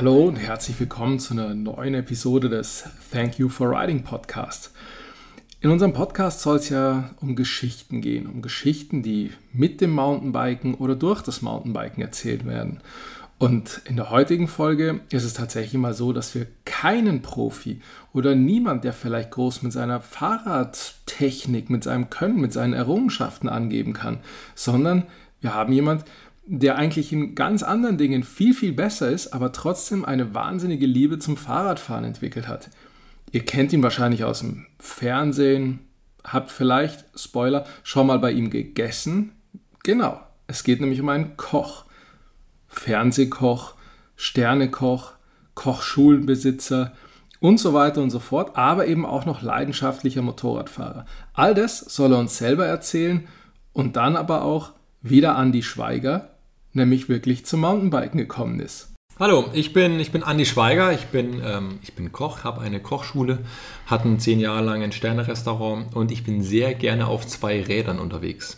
Hallo und herzlich willkommen zu einer neuen Episode des Thank You for Writing Podcast. In unserem Podcast soll es ja um Geschichten gehen, um Geschichten, die mit dem Mountainbiken oder durch das Mountainbiken erzählt werden. Und in der heutigen Folge ist es tatsächlich mal so, dass wir keinen Profi oder niemand, der vielleicht groß mit seiner Fahrradtechnik, mit seinem Können, mit seinen Errungenschaften angeben kann, sondern wir haben jemand, der eigentlich in ganz anderen Dingen viel, viel besser ist, aber trotzdem eine wahnsinnige Liebe zum Fahrradfahren entwickelt hat. Ihr kennt ihn wahrscheinlich aus dem Fernsehen, habt vielleicht, Spoiler, schon mal bei ihm gegessen. Genau, es geht nämlich um einen Koch. Fernsehkoch, Sternekoch, Kochschulenbesitzer und so weiter und so fort, aber eben auch noch leidenschaftlicher Motorradfahrer. All das soll er uns selber erzählen und dann aber auch wieder Andi Schweiger, nämlich wirklich zum Mountainbiken gekommen ist. Hallo, ich bin, ich bin Andi Schweiger, ich bin, ähm, ich bin Koch, habe eine Kochschule, hatte zehn Jahre lang ein Sternerestaurant und ich bin sehr gerne auf zwei Rädern unterwegs.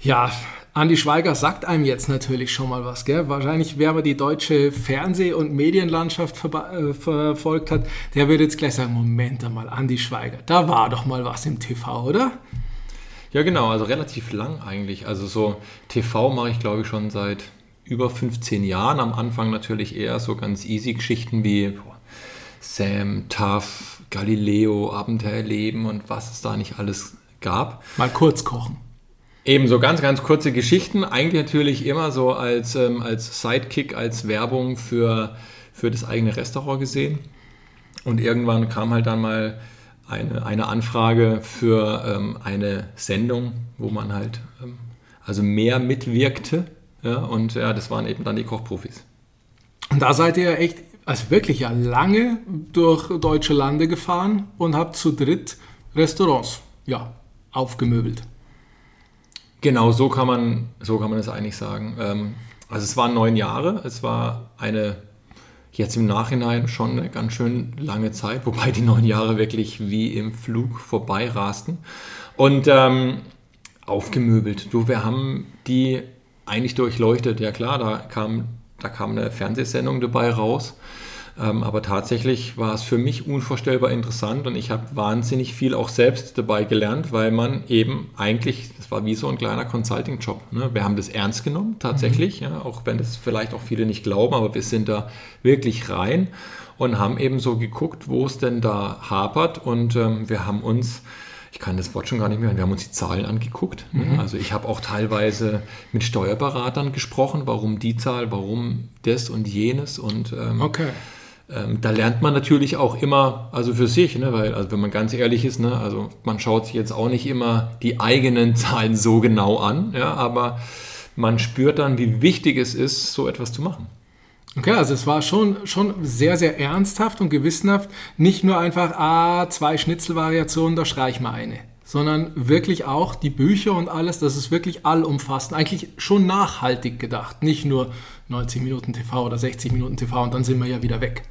Ja, Andi Schweiger sagt einem jetzt natürlich schon mal was, gell? Wahrscheinlich, wer aber die deutsche Fernseh- und Medienlandschaft äh, verfolgt hat, der würde jetzt gleich sagen, Moment einmal, Andi Schweiger, da war doch mal was im TV, oder? Ja, genau, also relativ lang eigentlich. Also so TV mache ich, glaube ich, schon seit über 15 Jahren. Am Anfang natürlich eher so ganz easy Geschichten wie Sam, Tough, Galileo, Abenteuerleben und was es da nicht alles gab. Mal kurz kochen. Eben so ganz, ganz kurze Geschichten. Eigentlich natürlich immer so als, ähm, als Sidekick, als Werbung für, für das eigene Restaurant gesehen. Und irgendwann kam halt dann mal eine, eine Anfrage für ähm, eine Sendung, wo man halt ähm, also mehr mitwirkte ja, und ja, das waren eben dann die Kochprofis. Und da seid ihr echt, also wirklich ja lange durch deutsche Lande gefahren und habt zu dritt Restaurants, ja, aufgemöbelt. Genau, so kann man, so kann man es eigentlich sagen. Ähm, also es waren neun Jahre, es war eine jetzt im Nachhinein schon eine ganz schön lange Zeit, wobei die neun Jahre wirklich wie im Flug vorbeirasten. Und ähm, aufgemöbelt. Du, wir haben die eigentlich durchleuchtet. Ja klar, da kam, da kam eine Fernsehsendung dabei raus. Ähm, aber tatsächlich war es für mich unvorstellbar interessant und ich habe wahnsinnig viel auch selbst dabei gelernt, weil man eben eigentlich, das war wie so ein kleiner Consulting-Job. Ne? Wir haben das ernst genommen, tatsächlich, mhm. ja, auch wenn das vielleicht auch viele nicht glauben, aber wir sind da wirklich rein und haben eben so geguckt, wo es denn da hapert und ähm, wir haben uns ich kann das Wort schon gar nicht mehr. Wir haben uns die Zahlen angeguckt. Ne? Mhm. Also ich habe auch teilweise mit Steuerberatern gesprochen, warum die Zahl, warum das und jenes. Und ähm, okay. Ähm, da lernt man natürlich auch immer, also für sich, ne? weil, also wenn man ganz ehrlich ist, ne? also man schaut sich jetzt auch nicht immer die eigenen Zahlen so genau an, ja? aber man spürt dann, wie wichtig es ist, so etwas zu machen. Okay, also es war schon, schon sehr, sehr ernsthaft und gewissenhaft. Nicht nur einfach, ah, zwei Schnitzelvariationen, da streich mal eine. Sondern wirklich auch die Bücher und alles, das ist wirklich allumfassend. Eigentlich schon nachhaltig gedacht. Nicht nur 90 Minuten TV oder 60 Minuten TV und dann sind wir ja wieder weg.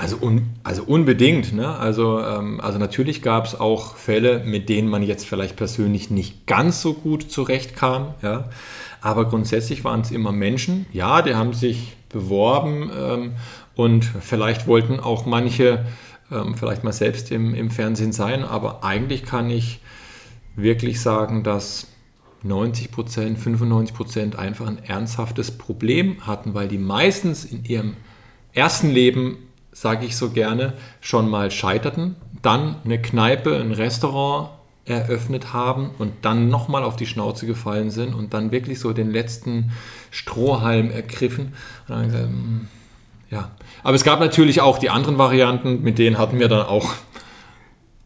Also, un, also unbedingt. Ne? Also, ähm, also natürlich gab es auch Fälle, mit denen man jetzt vielleicht persönlich nicht ganz so gut zurechtkam. Ja? Aber grundsätzlich waren es immer Menschen. Ja, die haben sich beworben ähm, und vielleicht wollten auch manche ähm, vielleicht mal selbst im, im Fernsehen sein, aber eigentlich kann ich wirklich sagen, dass 90 Prozent, 95 Prozent einfach ein ernsthaftes Problem hatten, weil die meistens in ihrem ersten Leben, sage ich so gerne, schon mal scheiterten, dann eine Kneipe, ein Restaurant eröffnet haben und dann nochmal auf die Schnauze gefallen sind und dann wirklich so den letzten Strohhalm ergriffen. Gesagt, hm, ja, aber es gab natürlich auch die anderen Varianten, mit denen hatten wir dann auch,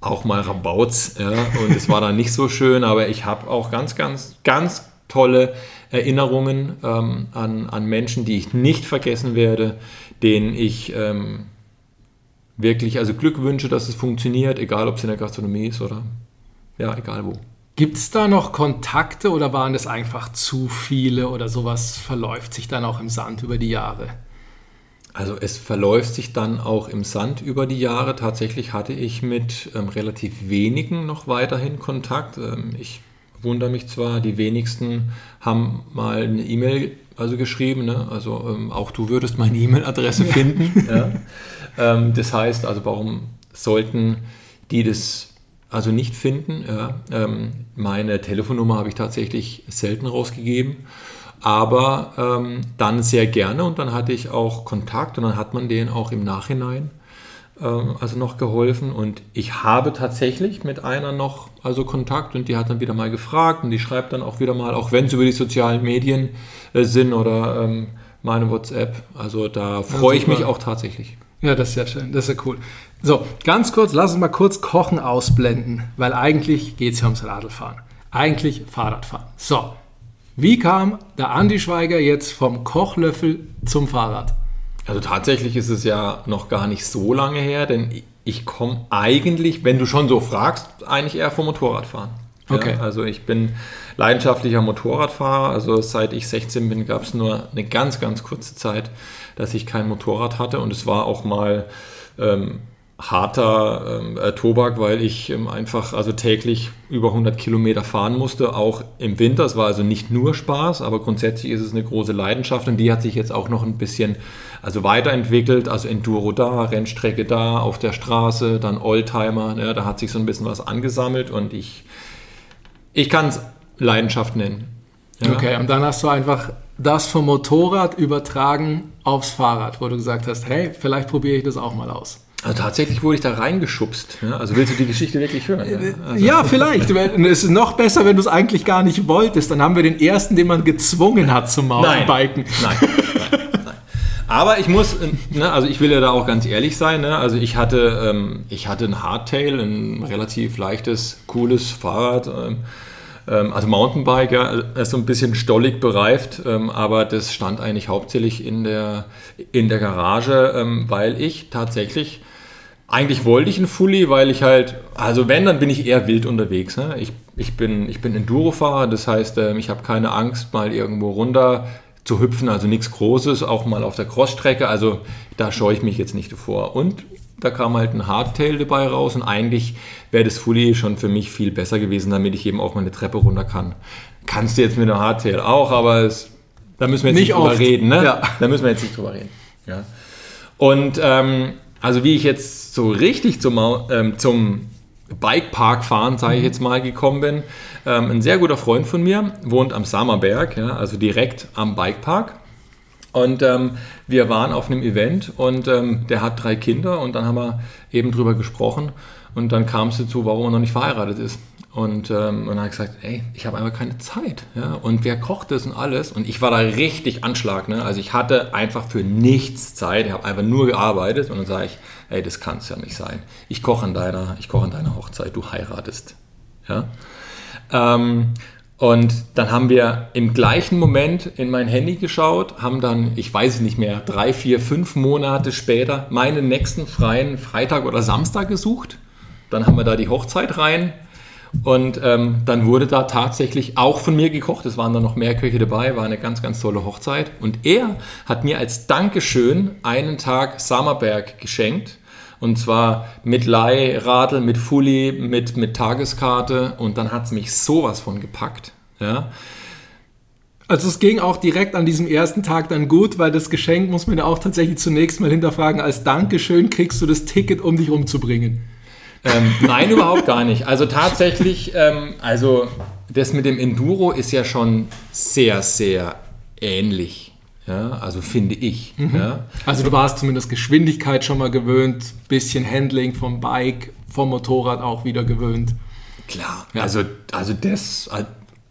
auch mal Rabauts. Ja, und es war dann nicht so schön, aber ich habe auch ganz, ganz, ganz tolle Erinnerungen ähm, an, an Menschen, die ich nicht vergessen werde, denen ich ähm, wirklich also Glück wünsche, dass es funktioniert, egal ob es in der Gastronomie ist oder ja, egal wo. Gibt es da noch Kontakte oder waren es einfach zu viele oder sowas verläuft sich dann auch im Sand über die Jahre? Also es verläuft sich dann auch im Sand über die Jahre. Tatsächlich hatte ich mit ähm, relativ wenigen noch weiterhin Kontakt. Ähm, ich wundere mich zwar, die wenigsten haben mal eine E-Mail also geschrieben. Ne? Also ähm, auch du würdest meine E-Mail-Adresse finden. ja. ähm, das heißt, also warum sollten die das also nicht finden? Ja? Ähm, meine Telefonnummer habe ich tatsächlich selten rausgegeben. Aber ähm, dann sehr gerne und dann hatte ich auch Kontakt und dann hat man den auch im Nachhinein ähm, also noch geholfen und ich habe tatsächlich mit einer noch also Kontakt und die hat dann wieder mal gefragt und die schreibt dann auch wieder mal, auch wenn es über die sozialen Medien äh, sind oder ähm, meine WhatsApp. Also da freue ja, ich mich auch tatsächlich. Ja, das ist ja schön, das ist ja cool. So, ganz kurz, lass uns mal kurz Kochen ausblenden, weil eigentlich geht es ja ums Radlfahren. Eigentlich Fahrradfahren. So, wie kam der Andi Schweiger jetzt vom Kochlöffel zum Fahrrad? Also tatsächlich ist es ja noch gar nicht so lange her, denn ich komme eigentlich, wenn du schon so fragst, eigentlich eher vom Motorradfahren. Okay. Ja, also ich bin leidenschaftlicher Motorradfahrer. Also seit ich 16 bin, gab es nur eine ganz, ganz kurze Zeit, dass ich kein Motorrad hatte. Und es war auch mal ähm, harter ähm, äh, Tobak, weil ich ähm, einfach also täglich über 100 Kilometer fahren musste, auch im Winter. Es war also nicht nur Spaß, aber grundsätzlich ist es eine große Leidenschaft und die hat sich jetzt auch noch ein bisschen also weiterentwickelt. Also Enduro da, Rennstrecke da, auf der Straße, dann Oldtimer. Ne, da hat sich so ein bisschen was angesammelt und ich, ich kann es Leidenschaft nennen. Ja. Okay, und dann hast du einfach das vom Motorrad übertragen aufs Fahrrad, wo du gesagt hast, hey, vielleicht probiere ich das auch mal aus. Also tatsächlich wurde ich da reingeschubst. Ja? Also willst du die Geschichte wirklich hören? Ja, äh, also. ja vielleicht. es ist noch besser, wenn du es eigentlich gar nicht wolltest. Dann haben wir den ersten, den man gezwungen hat zum Mountainbiken. Nein. Nein. Aber ich muss, ne, also ich will ja da auch ganz ehrlich sein. Ne? Also ich hatte, ähm, ich hatte ein Hardtail, ein relativ leichtes, cooles Fahrrad. Ähm, ähm also Mountainbike, ja, ist so ein bisschen stollig bereift, ähm, aber das stand eigentlich hauptsächlich in der, in der Garage, ähm, weil ich tatsächlich eigentlich wollte ich einen Fully, weil ich halt, also wenn, dann bin ich eher wild unterwegs. Ne? Ich, ich, bin, ich bin Enduro-Fahrer, das heißt, ich habe keine Angst, mal irgendwo runter zu hüpfen, also nichts Großes, auch mal auf der Crossstrecke, also da scheue ich mich jetzt nicht davor. Und da kam halt ein Hardtail dabei raus und eigentlich wäre das Fully schon für mich viel besser gewesen, damit ich eben auch mal eine Treppe runter kann. Kannst du jetzt mit einem Hardtail auch, aber es, da müssen wir jetzt nicht, nicht drüber reden. Ne? Ja. Da müssen wir jetzt nicht drüber reden. Ja. Und ähm, also wie ich jetzt so richtig zum, ähm, zum Bikepark fahren, sage ich mhm. jetzt mal, gekommen bin. Ähm, ein sehr guter Freund von mir wohnt am Samerberg, ja, also direkt am Bikepark. Und ähm, wir waren auf einem Event und ähm, der hat drei Kinder und dann haben wir eben drüber gesprochen und dann kam es dazu, warum er noch nicht verheiratet ist. Und, ähm, und dann habe ich gesagt, ey, ich habe einfach keine Zeit. Ja? Und wer kocht das und alles? Und ich war da richtig Anschlag. Ne? Also ich hatte einfach für nichts Zeit. Ich habe einfach nur gearbeitet. Und dann sage ich, ey, das kann es ja nicht sein. Ich koche an deiner, ich koche an deiner Hochzeit, du heiratest. Ja? Ähm, und dann haben wir im gleichen Moment in mein Handy geschaut, haben dann, ich weiß es nicht mehr, drei, vier, fünf Monate später meinen nächsten freien Freitag oder Samstag gesucht. Dann haben wir da die Hochzeit rein und ähm, dann wurde da tatsächlich auch von mir gekocht. Es waren da noch mehr Köche dabei, war eine ganz, ganz tolle Hochzeit. Und er hat mir als Dankeschön einen Tag Sammerberg geschenkt. Und zwar mit Leihradl, mit Fully, mit, mit Tageskarte. Und dann hat es mich sowas von gepackt. Ja. Also es ging auch direkt an diesem ersten Tag dann gut, weil das Geschenk muss man ja auch tatsächlich zunächst mal hinterfragen. Als Dankeschön kriegst du das Ticket, um dich umzubringen. Ähm, nein, überhaupt gar nicht. Also tatsächlich, ähm, also das mit dem Enduro ist ja schon sehr, sehr ähnlich. Ja, also finde ich. Mhm. Ja. Also du warst zumindest Geschwindigkeit schon mal gewöhnt, bisschen Handling vom Bike, vom Motorrad auch wieder gewöhnt. Klar, ja. also, also das,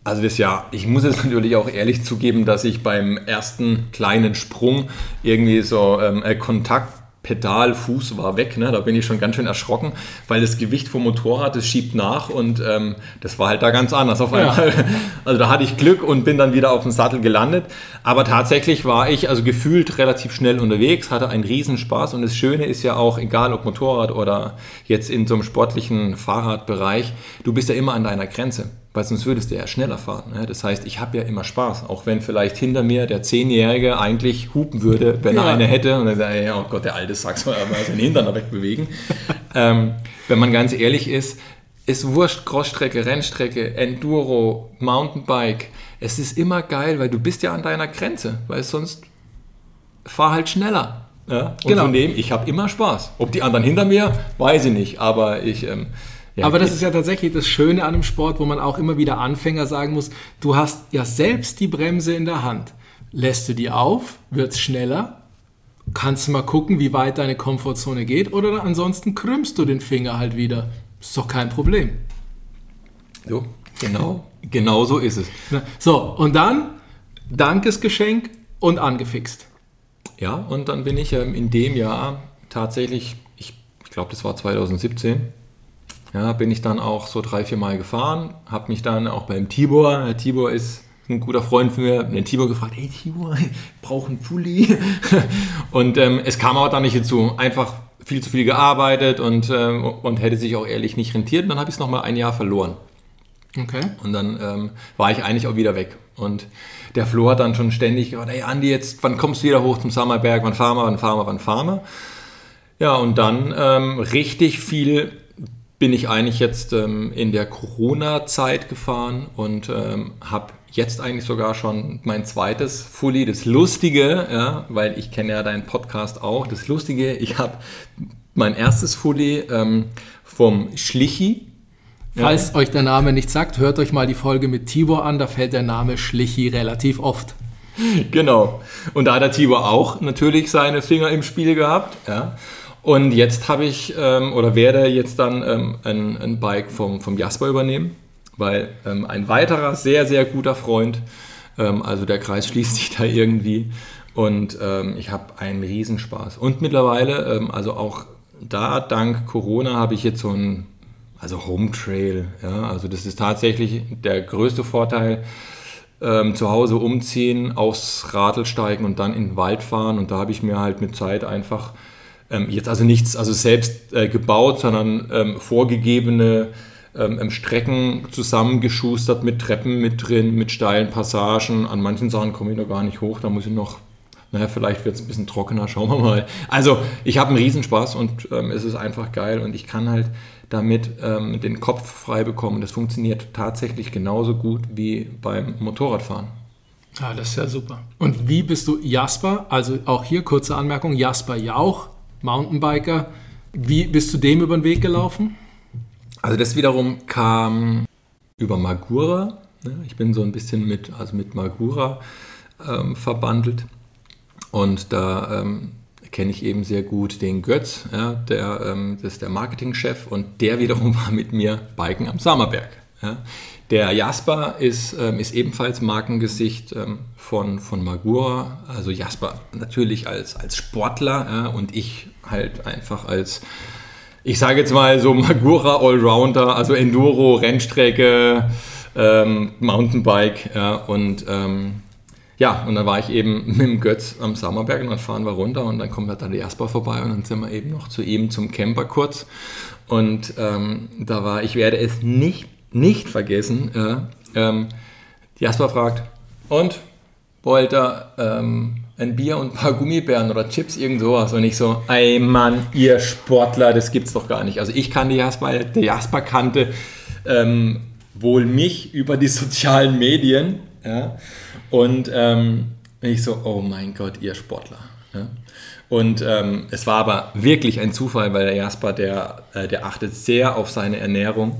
also das ja, ich muss jetzt natürlich auch ehrlich zugeben, dass ich beim ersten kleinen Sprung irgendwie so ähm, äh, Kontakt Pedal, Fuß war weg. Ne? Da bin ich schon ganz schön erschrocken, weil das Gewicht vom Motorrad, das schiebt nach und ähm, das war halt da ganz anders auf einmal. Ja. Also da hatte ich Glück und bin dann wieder auf dem Sattel gelandet. Aber tatsächlich war ich also gefühlt relativ schnell unterwegs, hatte einen Riesenspaß und das Schöne ist ja auch, egal ob Motorrad oder jetzt in so einem sportlichen Fahrradbereich, du bist ja immer an deiner Grenze weil sonst würdest du ja schneller fahren. Ne? Das heißt, ich habe ja immer Spaß, auch wenn vielleicht hinter mir der Zehnjährige eigentlich hupen würde, wenn ja. er eine hätte und dann sagt er, oh Gott, der alte Sack soll aber seinen Hintern wegbewegen. ähm, wenn man ganz ehrlich ist, ist wurscht, Crossstrecke, Rennstrecke, Enduro, Mountainbike. Es ist immer geil, weil du bist ja an deiner Grenze, weil sonst fahr halt schneller. Ja? Und Genau. von dem, ich habe immer Spaß. Ob die anderen hinter mir, weiß ich nicht, aber ich... Ähm, ja, Aber das ist ja tatsächlich das Schöne an einem Sport, wo man auch immer wieder Anfänger sagen muss, du hast ja selbst die Bremse in der Hand. Lässt du die auf, wird es schneller, kannst du mal gucken, wie weit deine Komfortzone geht oder ansonsten krümmst du den Finger halt wieder. Ist doch kein Problem. So, genau, genau so ist es. So, und dann Dankesgeschenk und angefixt. Ja, und dann bin ich in dem Jahr tatsächlich, ich, ich glaube, das war 2017, ja, bin ich dann auch so drei, vier Mal gefahren, habe mich dann auch beim Tibor, der Tibor ist ein guter Freund von mir, den Tibor gefragt, hey Tibor, ich brauche einen Pulli. und ähm, es kam aber dann nicht dazu, einfach viel zu viel gearbeitet und, ähm, und hätte sich auch ehrlich nicht rentiert. Und dann habe ich es nochmal ein Jahr verloren. Okay. Und dann ähm, war ich eigentlich auch wieder weg. Und der Flo hat dann schon ständig gesagt, hey Andi, jetzt, wann kommst du wieder hoch zum Sommerberg? Wann fahren wir, wann fahren wir, wann fahren wir? Ja, und dann ähm, richtig viel bin ich eigentlich jetzt ähm, in der Corona-Zeit gefahren und ähm, habe jetzt eigentlich sogar schon mein zweites Fully. Das Lustige, ja, weil ich kenne ja deinen Podcast auch, das Lustige, ich habe mein erstes Fully ähm, vom Schlichi, Falls euch der Name nicht sagt, hört euch mal die Folge mit Tibor an, da fällt der Name Schlichi relativ oft. Genau. Und da hat der Tibor auch natürlich seine Finger im Spiel gehabt. Ja. Und jetzt habe ich ähm, oder werde jetzt dann ähm, ein, ein Bike vom, vom Jasper übernehmen, weil ähm, ein weiterer sehr, sehr guter Freund, ähm, also der Kreis schließt sich da irgendwie und ähm, ich habe einen Riesenspaß. Und mittlerweile, ähm, also auch da dank Corona habe ich jetzt so ein, also Home Trail, ja, also das ist tatsächlich der größte Vorteil, ähm, zu Hause umziehen, aufs Radl steigen und dann in den Wald fahren. Und da habe ich mir halt mit Zeit einfach ähm, jetzt also nichts also selbst äh, gebaut, sondern ähm, vorgegebene ähm, Strecken zusammengeschustert mit Treppen mit drin, mit steilen Passagen. An manchen Sachen komme ich noch gar nicht hoch, da muss ich noch, naja, vielleicht wird es ein bisschen trockener, schauen wir mal. Also ich habe einen Riesenspaß und ähm, es ist einfach geil und ich kann halt damit ähm, den Kopf frei bekommen. Das funktioniert tatsächlich genauso gut wie beim Motorradfahren. Ah, das ist ja super. Und wie bist du Jasper, also auch hier kurze Anmerkung, Jasper Jauch, Mountainbiker, wie bist du dem über den Weg gelaufen? Also das wiederum kam über Magura. ne? Ich bin so ein bisschen mit, also mit Magura ähm, verbandelt. Und da ähm, kenne ich eben sehr gut den Götz, ja, der, ähm, das ist der Marketingchef und der wiederum war mit mir Biken am Sammerberg. Ja. Der Jasper ist, ähm, ist ebenfalls Markengesicht ähm, von, von Magura. Also Jasper natürlich als, als Sportler ja, und ich halt einfach als, ich sage jetzt mal so Magura Allrounder, also Enduro, Rennstrecke, ähm, Mountainbike ja, und ähm, ja, und dann war ich eben mit dem Götz am Sammerberg und dann fahren wir runter und dann kommt halt dann der Jasper vorbei und dann sind wir eben noch zu ihm zum Camper kurz. Und ähm, da war, ich werde es nicht, nicht vergessen, ja, ähm, Jasper fragt, und wollt ihr ähm, ein Bier und ein paar Gummibären oder Chips, irgend sowas? Und ich so, ey Mann, ihr Sportler, das gibt's doch gar nicht. Also ich kannte Jasper, der Jasper kannte ähm, wohl mich über die sozialen Medien. Ja? Und ähm, ich so, oh mein Gott, ihr Sportler. Ja? Und ähm, es war aber wirklich ein Zufall, weil der Jasper, der, äh, der achtet sehr auf seine Ernährung.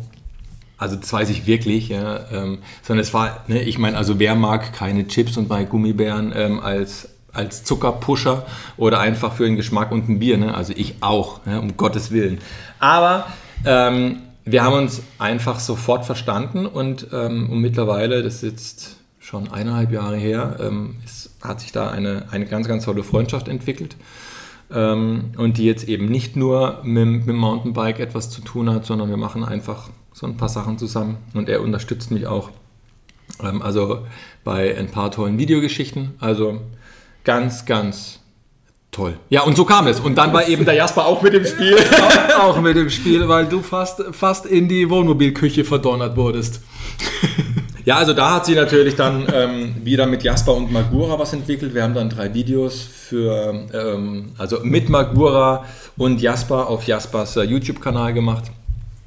Also das weiß ich wirklich, ja. Ähm, sondern es war, ne, ich meine, also wer mag keine Chips und bei Gummibären ähm, als, als Zuckerpusher oder einfach für den Geschmack und ein Bier, ne? Also ich auch, ne, um Gottes Willen. Aber ähm, wir haben uns einfach sofort verstanden und, ähm, und mittlerweile, das ist jetzt schon eineinhalb Jahre her, ähm, ist, hat sich da eine, eine ganz, ganz tolle Freundschaft entwickelt. Ähm, und die jetzt eben nicht nur mit, mit dem Mountainbike etwas zu tun hat, sondern wir machen einfach so ein paar Sachen zusammen und er unterstützt mich auch. Ähm, also bei ein paar tollen Videogeschichten. Also ganz, ganz toll. Ja, und so kam es. Und dann war eben der Jasper auch mit im Spiel. Auch mit dem Spiel, weil du fast, fast in die Wohnmobilküche verdonnert wurdest. Ja, also da hat sie natürlich dann ähm, wieder mit Jasper und Magura was entwickelt. Wir haben dann drei Videos für, ähm, also mit Magura und Jasper auf Jaspers äh, YouTube-Kanal gemacht.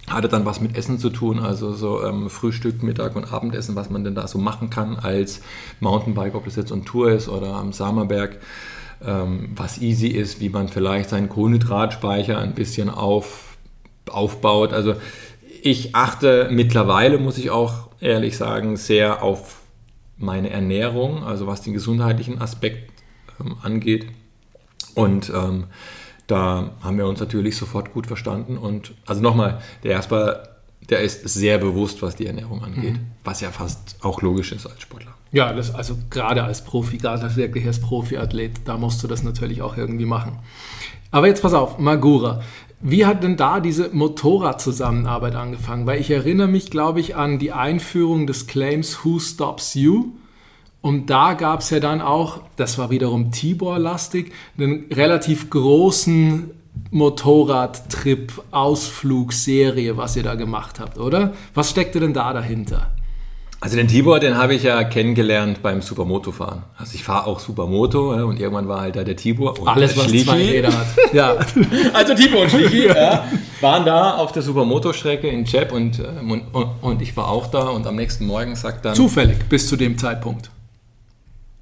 Hatte dann was mit Essen zu tun, also so ähm, Frühstück, Mittag und Abendessen, was man denn da so machen kann als Mountainbike, ob das jetzt on Tour ist oder am Samerberg, ähm, was easy ist, wie man vielleicht seinen Kohlenhydratspeicher ein bisschen auf, aufbaut. Also ich achte mittlerweile, muss ich auch ehrlich sagen, sehr auf meine Ernährung, also was den gesundheitlichen Aspekt ähm, angeht. Und ähm, da haben wir uns natürlich sofort gut verstanden. Und also nochmal, der Jasper, der ist sehr bewusst, was die Ernährung angeht, mhm. was ja fast auch logisch ist als Sportler. Ja, das, also gerade als Profi, gerade als wirklich als Profiathlet, da musst du das natürlich auch irgendwie machen. Aber jetzt pass auf, Magura. Wie hat denn da diese Motorradzusammenarbeit angefangen? Weil ich erinnere mich, glaube ich, an die Einführung des Claims Who Stops You? Und da gab es ja dann auch, das war wiederum Tibor-lastig, einen relativ großen Motorradtrip, Ausflugserie, was ihr da gemacht habt, oder? Was steckte denn da dahinter? Also den Tibor, den habe ich ja kennengelernt beim Supermoto-Fahren. Also ich fahre auch Supermoto und irgendwann war halt da der Tibor. Und Alles, was Schlichi. zwei Räder hat. ja. Also Tibor und Schlichi ja, waren da auf der Supermoto-Strecke in Chep und, und, und, ich war auch da und am nächsten Morgen sagt dann... Zufällig bis zu dem Zeitpunkt.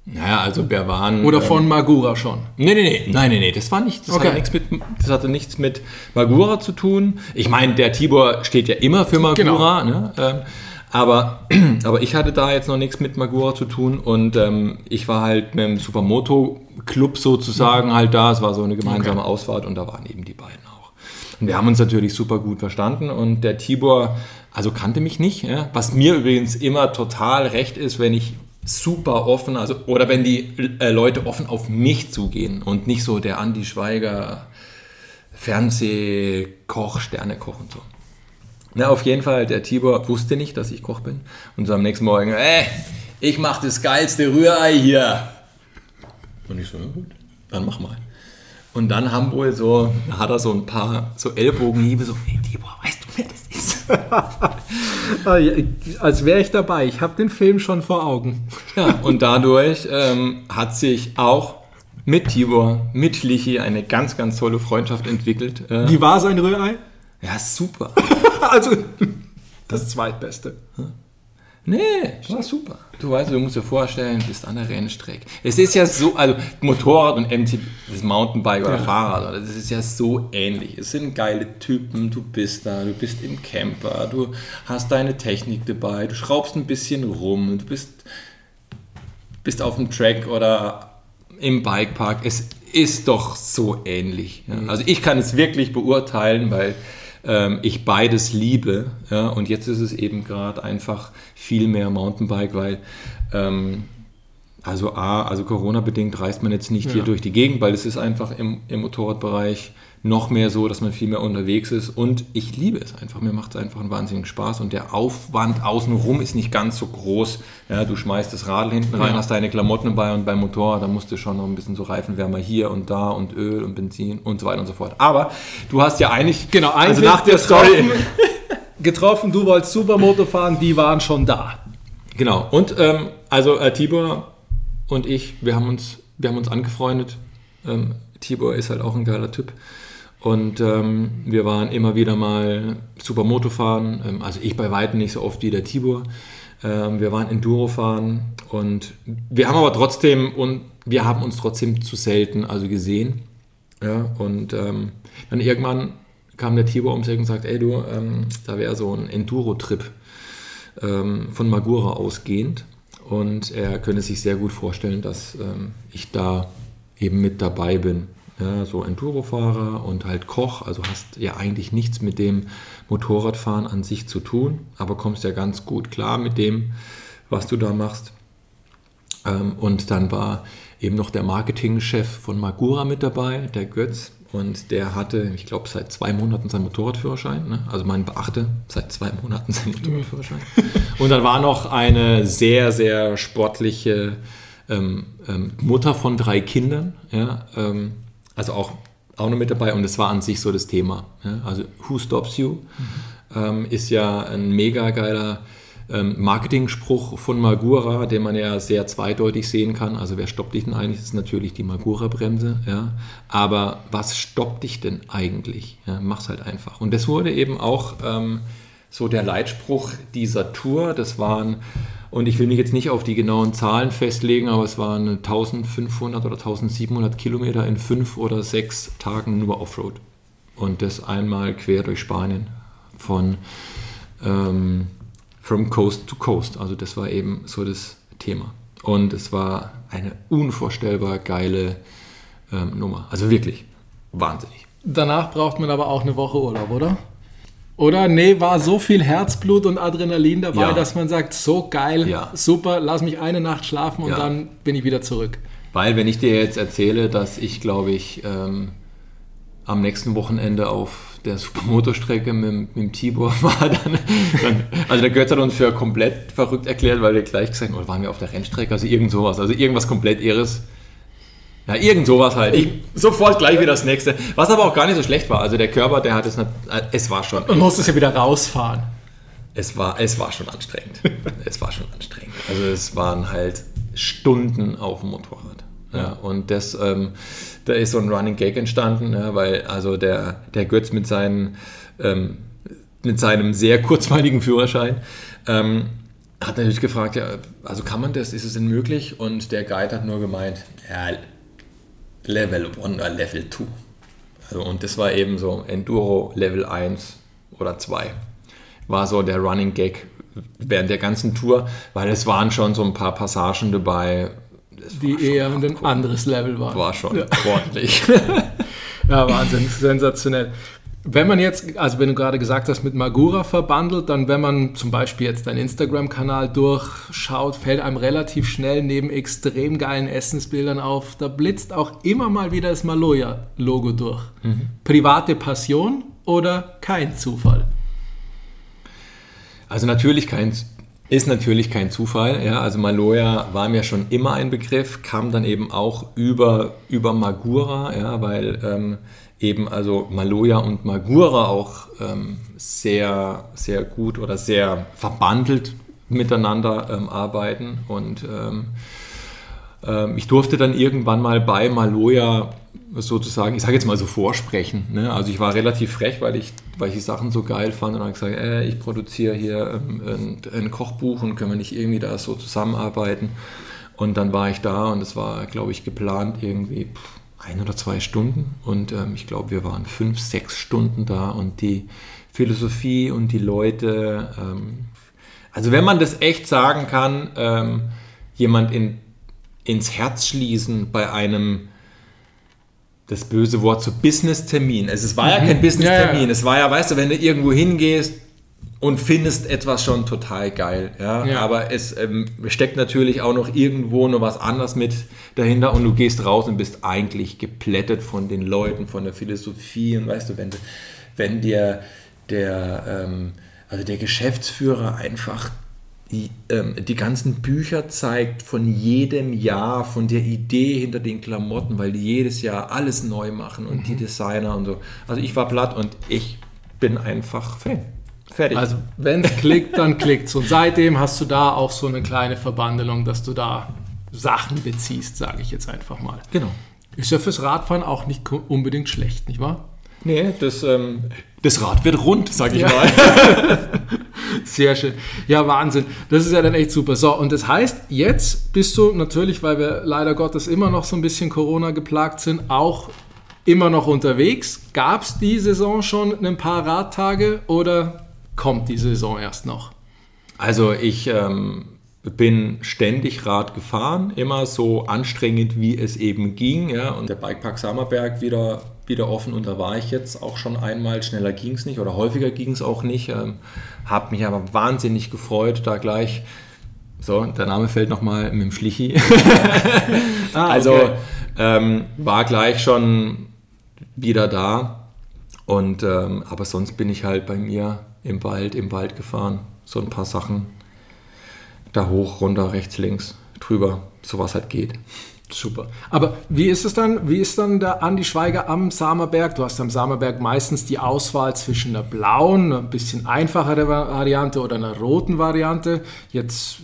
Naja, also wir waren. Oder von ähm, Magura schon? Nee, nee, nee, nein, nee, nee, das war nicht, das, okay. hatte nichts mit, das hatte nichts mit Magura zu tun. Ich meine, der Tibor steht ja immer für Magura, genau. ne? Ähm, aber, aber ich hatte da jetzt noch nichts mit Magura zu tun und ähm, ich war halt mit dem Supermoto-Club sozusagen halt da. Es war so eine gemeinsame okay. Ausfahrt und da waren eben die beiden auch. Und wir haben uns natürlich super gut verstanden und der Tibor, also kannte mich nicht, ja? was mir übrigens immer total recht ist, wenn ich super offen, also oder wenn die äh, Leute offen auf mich zugehen und nicht so der Andi Schweiger Fernsehkoch, Sternekoch und so. Na, auf jeden Fall, der Tibor wusste nicht, dass ich Koch bin. Und so am nächsten Morgen, ey, ich mache das geilste Rührei hier. Und ich so, na gut, dann mach mal. Und dann haben wohl so, hat er so ein paar so Ellbogenhiebe, so, hey Tibor, weißt du, wer das ist? Ah, als wäre ich dabei. Ich habe den Film schon vor Augen. Ja, und dadurch ähm, hat sich auch mit Tibor, mit Lichi eine ganz, ganz tolle Freundschaft entwickelt. Äh, Wie war sein Rührei? Ja, super. also, das Zweitbeste. Nee, war super. Du weißt, du musst dir vorstellen, du bist an der Rennstrecke. Es ist ja so, also Motorrad und MT, das Mountainbike oder ja. Fahrrad, das ist ja so ähnlich. Es sind geile Typen, du bist da, du bist im Camper, du hast deine Technik dabei, du schraubst ein bisschen rum, du bist, bist auf dem Track oder im Bikepark. Es ist doch so ähnlich. Ja. Mhm. Also ich kann es wirklich beurteilen, weil ähm, ich beides liebe. Ja, und jetzt ist es eben gerade einfach viel mehr Mountainbike, weil ähm, also A, also Corona-bedingt reist man jetzt nicht ja. hier durch die Gegend, weil es ist einfach im, im Motorradbereich noch mehr so, dass man viel mehr unterwegs ist. Und ich liebe es einfach. Mir macht es einfach einen wahnsinnigen Spaß. Und der Aufwand außenrum ist nicht ganz so groß. Ja, du schmeißt das Radl hinten rein, ja. hast deine Klamotten dabei und beim Motor, da musst du schon noch ein bisschen so Reifenwärmer hier und da und Öl und Benzin und so weiter und so fort. Aber du hast ja eigentlich. Genau, also nach der Story. getroffen, du wolltest Supermoto fahren, die waren schon da. Genau. Und ähm, also äh, Tibor und ich, wir haben uns, wir haben uns angefreundet. Ähm, Tibor ist halt auch ein geiler Typ. Und ähm, wir waren immer wieder mal Supermoto fahren. Ähm, also ich bei weitem nicht so oft wie der Tibor. Ähm, wir waren Enduro fahren und wir haben aber trotzdem und wir haben uns trotzdem zu selten also gesehen. Ja, und ähm, dann irgendwann kam der Tibor um sich und sagt, ey du, ähm, da wäre so ein Enduro-Trip ähm, von Magura ausgehend. Und er könne sich sehr gut vorstellen, dass ich da eben mit dabei bin ja, so Enduro-Fahrer und halt Koch, also hast ja eigentlich nichts mit dem Motorradfahren an sich zu tun, aber kommst ja ganz gut klar mit dem, was du da machst. Ähm, und dann war eben noch der Marketingchef von Magura mit dabei, der Götz, und der hatte, ich glaube, seit zwei Monaten seinen Motorradführerschein. Ne? Also mein Beachte, seit zwei Monaten seinen Motorradführerschein. und dann war noch eine sehr, sehr sportliche ähm, ähm, Mutter von drei Kindern. Ja, ähm, also auch, auch noch mit dabei und es war an sich so das Thema. Ja? Also Who Stops You mhm. ähm, ist ja ein mega geiler ähm, Marketing-Spruch von Magura, den man ja sehr zweideutig sehen kann. Also wer stoppt dich denn eigentlich? Das ist natürlich die Magura-Bremse. Ja? Aber was stoppt dich denn eigentlich? Ja, mach's halt einfach. Und das wurde eben auch ähm, so der Leitspruch dieser Tour. Das waren, und ich will mich jetzt nicht auf die genauen Zahlen festlegen, aber es waren 1500 oder 1700 Kilometer in fünf oder sechs Tagen nur Offroad. Und das einmal quer durch Spanien von ähm, From Coast to Coast. Also das war eben so das Thema. Und es war eine unvorstellbar geile ähm, Nummer. Also wirklich wahnsinnig. Danach braucht man aber auch eine Woche Urlaub, oder? Oder? Nee, war so viel Herzblut und Adrenalin dabei, ja. dass man sagt, so geil, ja. super, lass mich eine Nacht schlafen und ja. dann bin ich wieder zurück. Weil wenn ich dir jetzt erzähle, dass ich, glaube ich, ähm, am nächsten Wochenende auf der Supermoto-Strecke mit, mit, Tibor war dann, dann, also der Götz hat uns für komplett verrückt erklärt, weil wir gleich gesagt haben, oder waren wir auf der Rennstrecke, also irgend sowas, also irgendwas komplett Irres. Ja, irgend sowas halt. Ich, sofort gleich wieder das nächste. Was aber auch gar nicht so schlecht war. Also der Körper, der hat es, es war schon. Man musste es ja wieder rausfahren. Es war, es war schon anstrengend. es war schon anstrengend. Also es waren halt Stunden auf dem Motorrad. Ja, und das, ähm, da ist so ein Running Gag entstanden, ja, weil also der, der Götz mit, seinen, ähm, mit seinem sehr kurzweiligen Führerschein ähm, hat natürlich gefragt, ja, also kann man das, ist es denn möglich? Und der Guide hat nur gemeint, ja, Level 1 oder Level 2. Also, und das war eben so Enduro Level 1 oder 2. War so der Running Gag während der ganzen Tour, weil es waren schon so ein paar Passagen dabei, die eher ein anderes Level waren. War schon ja. ordentlich. ja, Wahnsinn, sensationell. Wenn man jetzt, also wenn du gerade gesagt hast, mit Magura verbandelt, dann wenn man zum Beispiel jetzt deinen Instagram-Kanal durchschaut, fällt einem relativ schnell neben extrem geilen Essensbildern auf, da blitzt auch immer mal wieder das Maloja-Logo durch. Mhm. Private Passion oder kein Zufall? Also natürlich kein ist natürlich kein Zufall. Ja? Also Maloya war mir schon immer ein Begriff, kam dann eben auch über, über Magura, ja? weil ähm, eben also Maloya und Magura auch ähm, sehr, sehr gut oder sehr verbandelt miteinander ähm, arbeiten. Und ähm, ähm, ich durfte dann irgendwann mal bei Maloya sozusagen, ich sage jetzt mal so vorsprechen. Ne? Also ich war relativ frech, weil ich, weil ich die Sachen so geil fand und habe gesagt, äh, ich produziere hier ähm, ein, ein, Kochbuch und können wir nicht irgendwie da so zusammenarbeiten. Und dann war ich da und es war, glaube ich, geplant irgendwie ein oder zwei Stunden und ähm, ich glaube, wir waren fünf, sechs Stunden da und die Philosophie und die Leute, ähm, also wenn man das echt sagen kann, ähm, jemand in, ins Herz schließen bei einem das böse Wort so Business-Termin. Es war ja mhm. kein Business-Termin. Ja, ja. Es war ja, weißt du, wenn du irgendwo hingehst und findest etwas schon total geil. Ja? ja. Aber es ähm, steckt natürlich auch noch irgendwo noch was anderes mit dahinter und du gehst raus und bist eigentlich geplättet von den Leuten, von der Philosophie. Und weißt du, wenn, wenn dir der, ähm, also der Geschäftsführer einfach die, ähm, die ganzen Bücher zeigt von jedem Jahr, von der Idee hinter den Klamotten, weil die jedes Jahr alles neu machen und mhm. die Designer und so. Also ich war platt und ich bin einfach Fan. Fertig. Also wenn es klickt, dann klickt es. Und seitdem hast du da auch so eine kleine Verbandelung, dass du da Sachen beziehst, sage ich jetzt einfach mal. Genau. Ist ja fürs Radfahren auch nicht unbedingt schlecht, nicht wahr? Nee, das, ähm, das Rad wird rund, sag ich ja. mal. Sehr schön. Ja, Wahnsinn. Das ist ja dann echt super. So, und das heißt, jetzt bist du natürlich, weil wir leider Gottes immer noch so ein bisschen Corona geplagt sind, auch immer noch unterwegs. Gab es die Saison schon ein paar Radtage oder kommt die Saison erst noch? Also ich ähm, bin ständig Rad gefahren, immer so anstrengend, wie es eben ging. Ja. Und der Bikepark Sammerberg wieder wieder offen und da war ich jetzt auch schon einmal. Schneller ging es nicht oder häufiger ging es auch nicht. Ähm, habe mich aber wahnsinnig gefreut, da gleich. So, der Name fällt nochmal mit dem Schlichi. ah, also okay. ähm, war gleich schon wieder da. Und ähm, aber sonst bin ich halt bei mir im Wald, im Wald gefahren. So ein paar Sachen. Da hoch, runter, rechts, links, drüber, sowas halt geht. Super. Aber wie ist es dann, wie ist dann der Andi Schweiger am Samerberg? Du hast am Samerberg meistens die Auswahl zwischen einer blauen, ein bisschen einfachere Variante oder einer roten Variante. Jetzt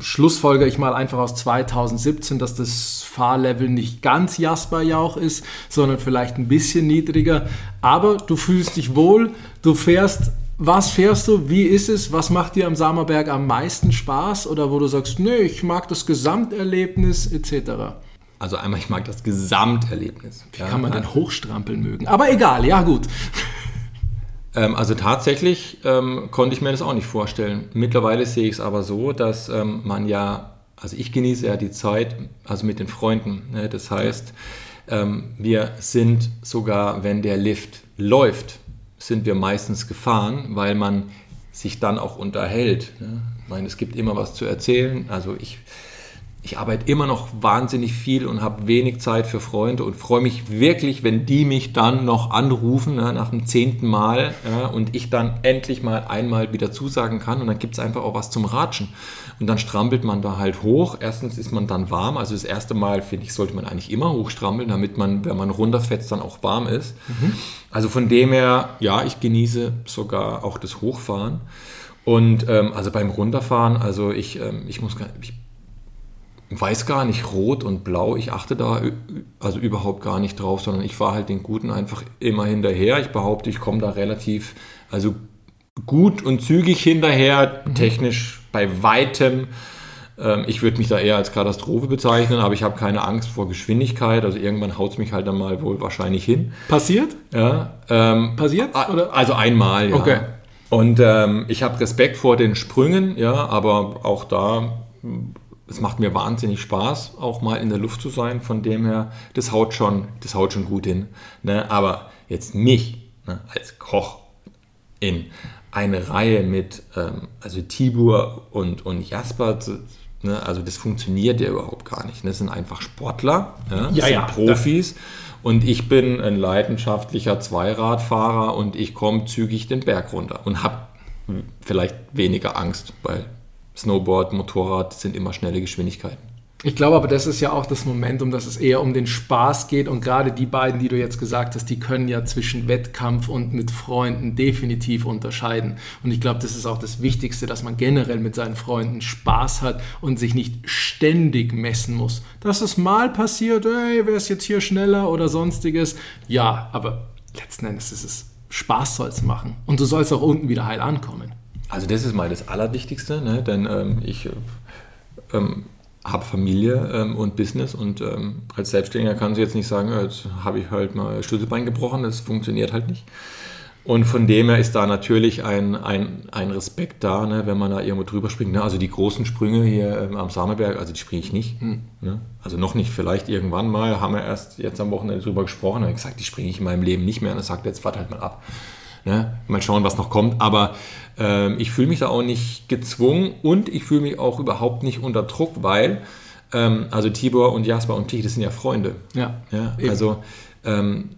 schlussfolge ich mal einfach aus 2017, dass das Fahrlevel nicht ganz Jasper-Jauch ist, sondern vielleicht ein bisschen niedriger. Aber du fühlst dich wohl, du fährst. Was fährst du? Wie ist es? Was macht dir am Samerberg am meisten Spaß? Oder wo du sagst, nee, ich mag das Gesamterlebnis etc. Also einmal, ich mag das Gesamterlebnis. Wie kann man denn Hochstrampeln mögen? Aber egal, ja gut. Ähm, also tatsächlich ähm, konnte ich mir das auch nicht vorstellen. Mittlerweile sehe ich es aber so, dass ähm, man ja, also ich genieße ja die Zeit, also mit den Freunden. Ne? Das heißt, ähm, wir sind sogar, wenn der Lift läuft, sind wir meistens gefahren, weil man sich dann auch unterhält. Ne? Ich meine, es gibt immer was zu erzählen. Also ich ich arbeite immer noch wahnsinnig viel und habe wenig Zeit für Freunde und freue mich wirklich, wenn die mich dann noch anrufen ja, nach dem zehnten Mal ja, und ich dann endlich mal einmal wieder zusagen kann und dann gibt es einfach auch was zum Ratschen. Und dann strampelt man da halt hoch. Erstens ist man dann warm. Also das erste Mal, finde ich, sollte man eigentlich immer hochstrampeln, damit man, wenn man runterfetzt, dann auch warm ist. Mhm. Also von dem her, ja, ich genieße sogar auch das Hochfahren. Und ähm, also beim Runterfahren, also ich, ähm, ich muss gar nicht weiß gar nicht, rot und blau, ich achte da also überhaupt gar nicht drauf, sondern ich fahre halt den Guten einfach immer hinterher. Ich behaupte, ich komme da relativ, also gut und zügig hinterher, mhm. technisch bei weitem. Ähm, ich würde mich da eher als Katastrophe bezeichnen, aber ich habe keine Angst vor Geschwindigkeit. Also irgendwann haut es mich halt dann mal wohl wahrscheinlich hin. Passiert? Ja. Ähm, Passiert? Oder? Also einmal, ja. Okay. Und ähm, ich habe Respekt vor den Sprüngen, ja, aber auch da es macht mir wahnsinnig Spaß, auch mal in der Luft zu sein. Von dem her, das haut schon, das haut schon gut hin. Ne? Aber jetzt mich ne, als Koch in eine Reihe mit, ähm, also Tibur und, und Jasper, ne, also das funktioniert ja überhaupt gar nicht. Ne? Das sind einfach Sportler, ja, ja, ja Profis. Und ich bin ein leidenschaftlicher Zweiradfahrer und ich komme zügig den Berg runter und habe vielleicht weniger Angst, weil Snowboard, Motorrad sind immer schnelle Geschwindigkeiten. Ich glaube aber, das ist ja auch das Momentum, dass es eher um den Spaß geht und gerade die beiden, die du jetzt gesagt hast, die können ja zwischen Wettkampf und mit Freunden definitiv unterscheiden. Und ich glaube, das ist auch das Wichtigste, dass man generell mit seinen Freunden Spaß hat und sich nicht ständig messen muss. Dass es mal passiert, hey, wer ist jetzt hier schneller oder sonstiges. Ja, aber letzten Endes ist es Spaß soll es machen. Und du sollst auch unten wieder heil ankommen. Also das ist mal das Allerwichtigste, ne? denn ähm, ich ähm, habe Familie ähm, und Business und ähm, als Selbstständiger kann sie jetzt nicht sagen, jetzt habe ich halt mal Schlüsselbein gebrochen, das funktioniert halt nicht. Und von dem her ist da natürlich ein, ein, ein Respekt da, ne, wenn man da irgendwo drüber springt. Ne? Also die großen Sprünge hier ähm, am Samerberg, also die springe ich nicht. Hm. Ne? Also noch nicht, vielleicht irgendwann mal, haben wir erst jetzt am Wochenende drüber gesprochen, und gesagt, die springe ich in meinem Leben nicht mehr. Und er sagt, jetzt warte halt mal ab. Ne? Mal schauen, was noch kommt. Aber ähm, ich fühle mich da auch nicht gezwungen und ich fühle mich auch überhaupt nicht unter Druck, weil ähm, also Tibor und Jasper und Tich, das sind ja Freunde. Ja. ja also, ähm,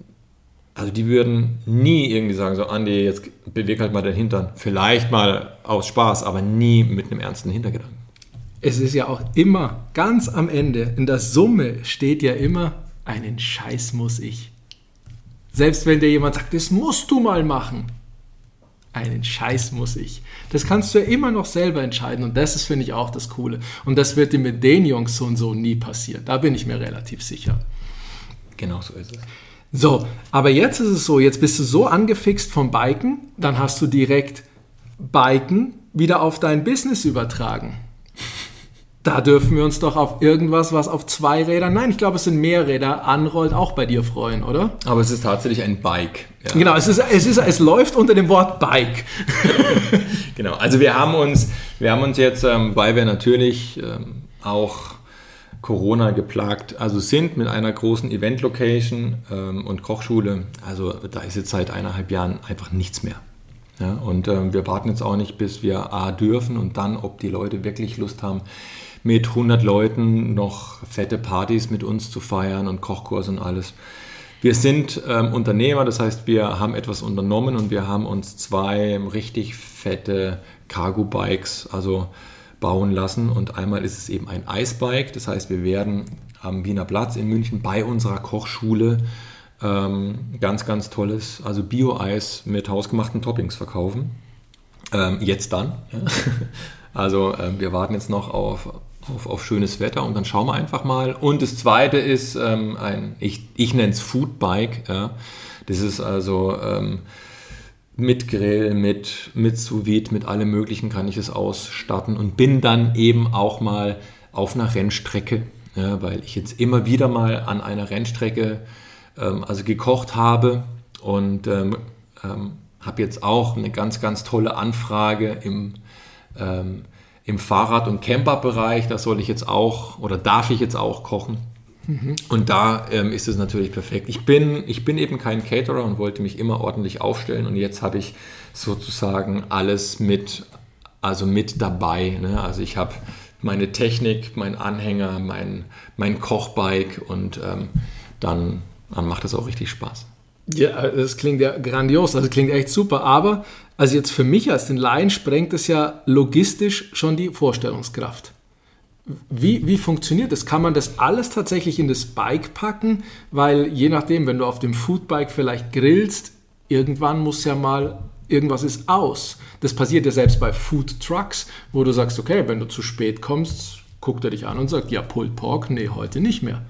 also die würden nie irgendwie sagen, so Andi, jetzt beweg halt mal den Hintern. Vielleicht mal aus Spaß, aber nie mit einem ernsten Hintergedanken. Es ist ja auch immer ganz am Ende, in der Summe steht ja immer, einen Scheiß muss ich. Selbst wenn dir jemand sagt, das musst du mal machen. Einen Scheiß muss ich. Das kannst du ja immer noch selber entscheiden und das ist, finde ich, auch das Coole. Und das wird dir mit den Jungs so und so nie passieren. Da bin ich mir relativ sicher. Genau so ist es. So, aber jetzt ist es so, jetzt bist du so angefixt vom Biken, dann hast du direkt Biken wieder auf dein Business übertragen da dürfen wir uns doch auf irgendwas, was auf zwei Rädern, nein, ich glaube, es sind mehr Räder, anrollt, auch bei dir freuen, oder? Aber es ist tatsächlich ein Bike. Ja. Genau, es, ist, es, ist, es läuft unter dem Wort Bike. genau, also wir haben uns, wir haben uns jetzt, ähm, weil wir natürlich ähm, auch Corona geplagt, also sind mit einer großen Event-Location ähm, und Kochschule, also da ist jetzt seit eineinhalb Jahren einfach nichts mehr. Ja, und ähm, wir warten jetzt auch nicht, bis wir A dürfen und dann, ob die Leute wirklich Lust haben, mit 100 Leuten noch fette Partys mit uns zu feiern und Kochkurs und alles. Wir sind ähm, Unternehmer, das heißt, wir haben etwas unternommen und wir haben uns zwei richtig fette Cargo-Bikes, also bauen lassen. Und einmal ist es eben ein Eisbike, das heißt, wir werden am Wiener Platz in München bei unserer Kochschule ähm, ganz, ganz tolles, also Bio-Eis mit hausgemachten Toppings verkaufen. Ähm, jetzt dann. Ja. Also ähm, wir warten jetzt noch auf, auf, auf, schönes Wetter und dann schauen wir einfach mal. Und das zweite ist ähm, ein, ich, ich nenne es Foodbike. Ja. Das ist also ähm, mit Grill, mit, mit sous mit allem Möglichen kann ich es ausstatten und bin dann eben auch mal auf einer Rennstrecke, ja, weil ich jetzt immer wieder mal an einer Rennstrecke ähm, also gekocht habe und ähm, ähm, habe jetzt auch eine ganz, ganz tolle Anfrage im, ähm, im Fahrrad- und Camperbereich. Da soll ich jetzt auch oder darf ich jetzt auch kochen. Mhm. Und da ähm, ist es natürlich perfekt. Ich bin, ich bin eben kein Caterer und wollte mich immer ordentlich aufstellen und jetzt habe ich sozusagen alles mit, also mit dabei. Ne? Also ich habe meine Technik, mein Anhänger, mein, mein Kochbike und ähm, dann dann macht das auch richtig Spaß. Ja, das klingt ja grandios, also das klingt echt super, aber also jetzt für mich als den Laien sprengt es ja logistisch schon die Vorstellungskraft. Wie, wie funktioniert das? Kann man das alles tatsächlich in das Bike packen? Weil je nachdem, wenn du auf dem Foodbike vielleicht grillst, irgendwann muss ja mal irgendwas ist aus. Das passiert ja selbst bei Food Trucks, wo du sagst, okay, wenn du zu spät kommst, guckt er dich an und sagt, ja, Pulled Pork, nee, heute nicht mehr.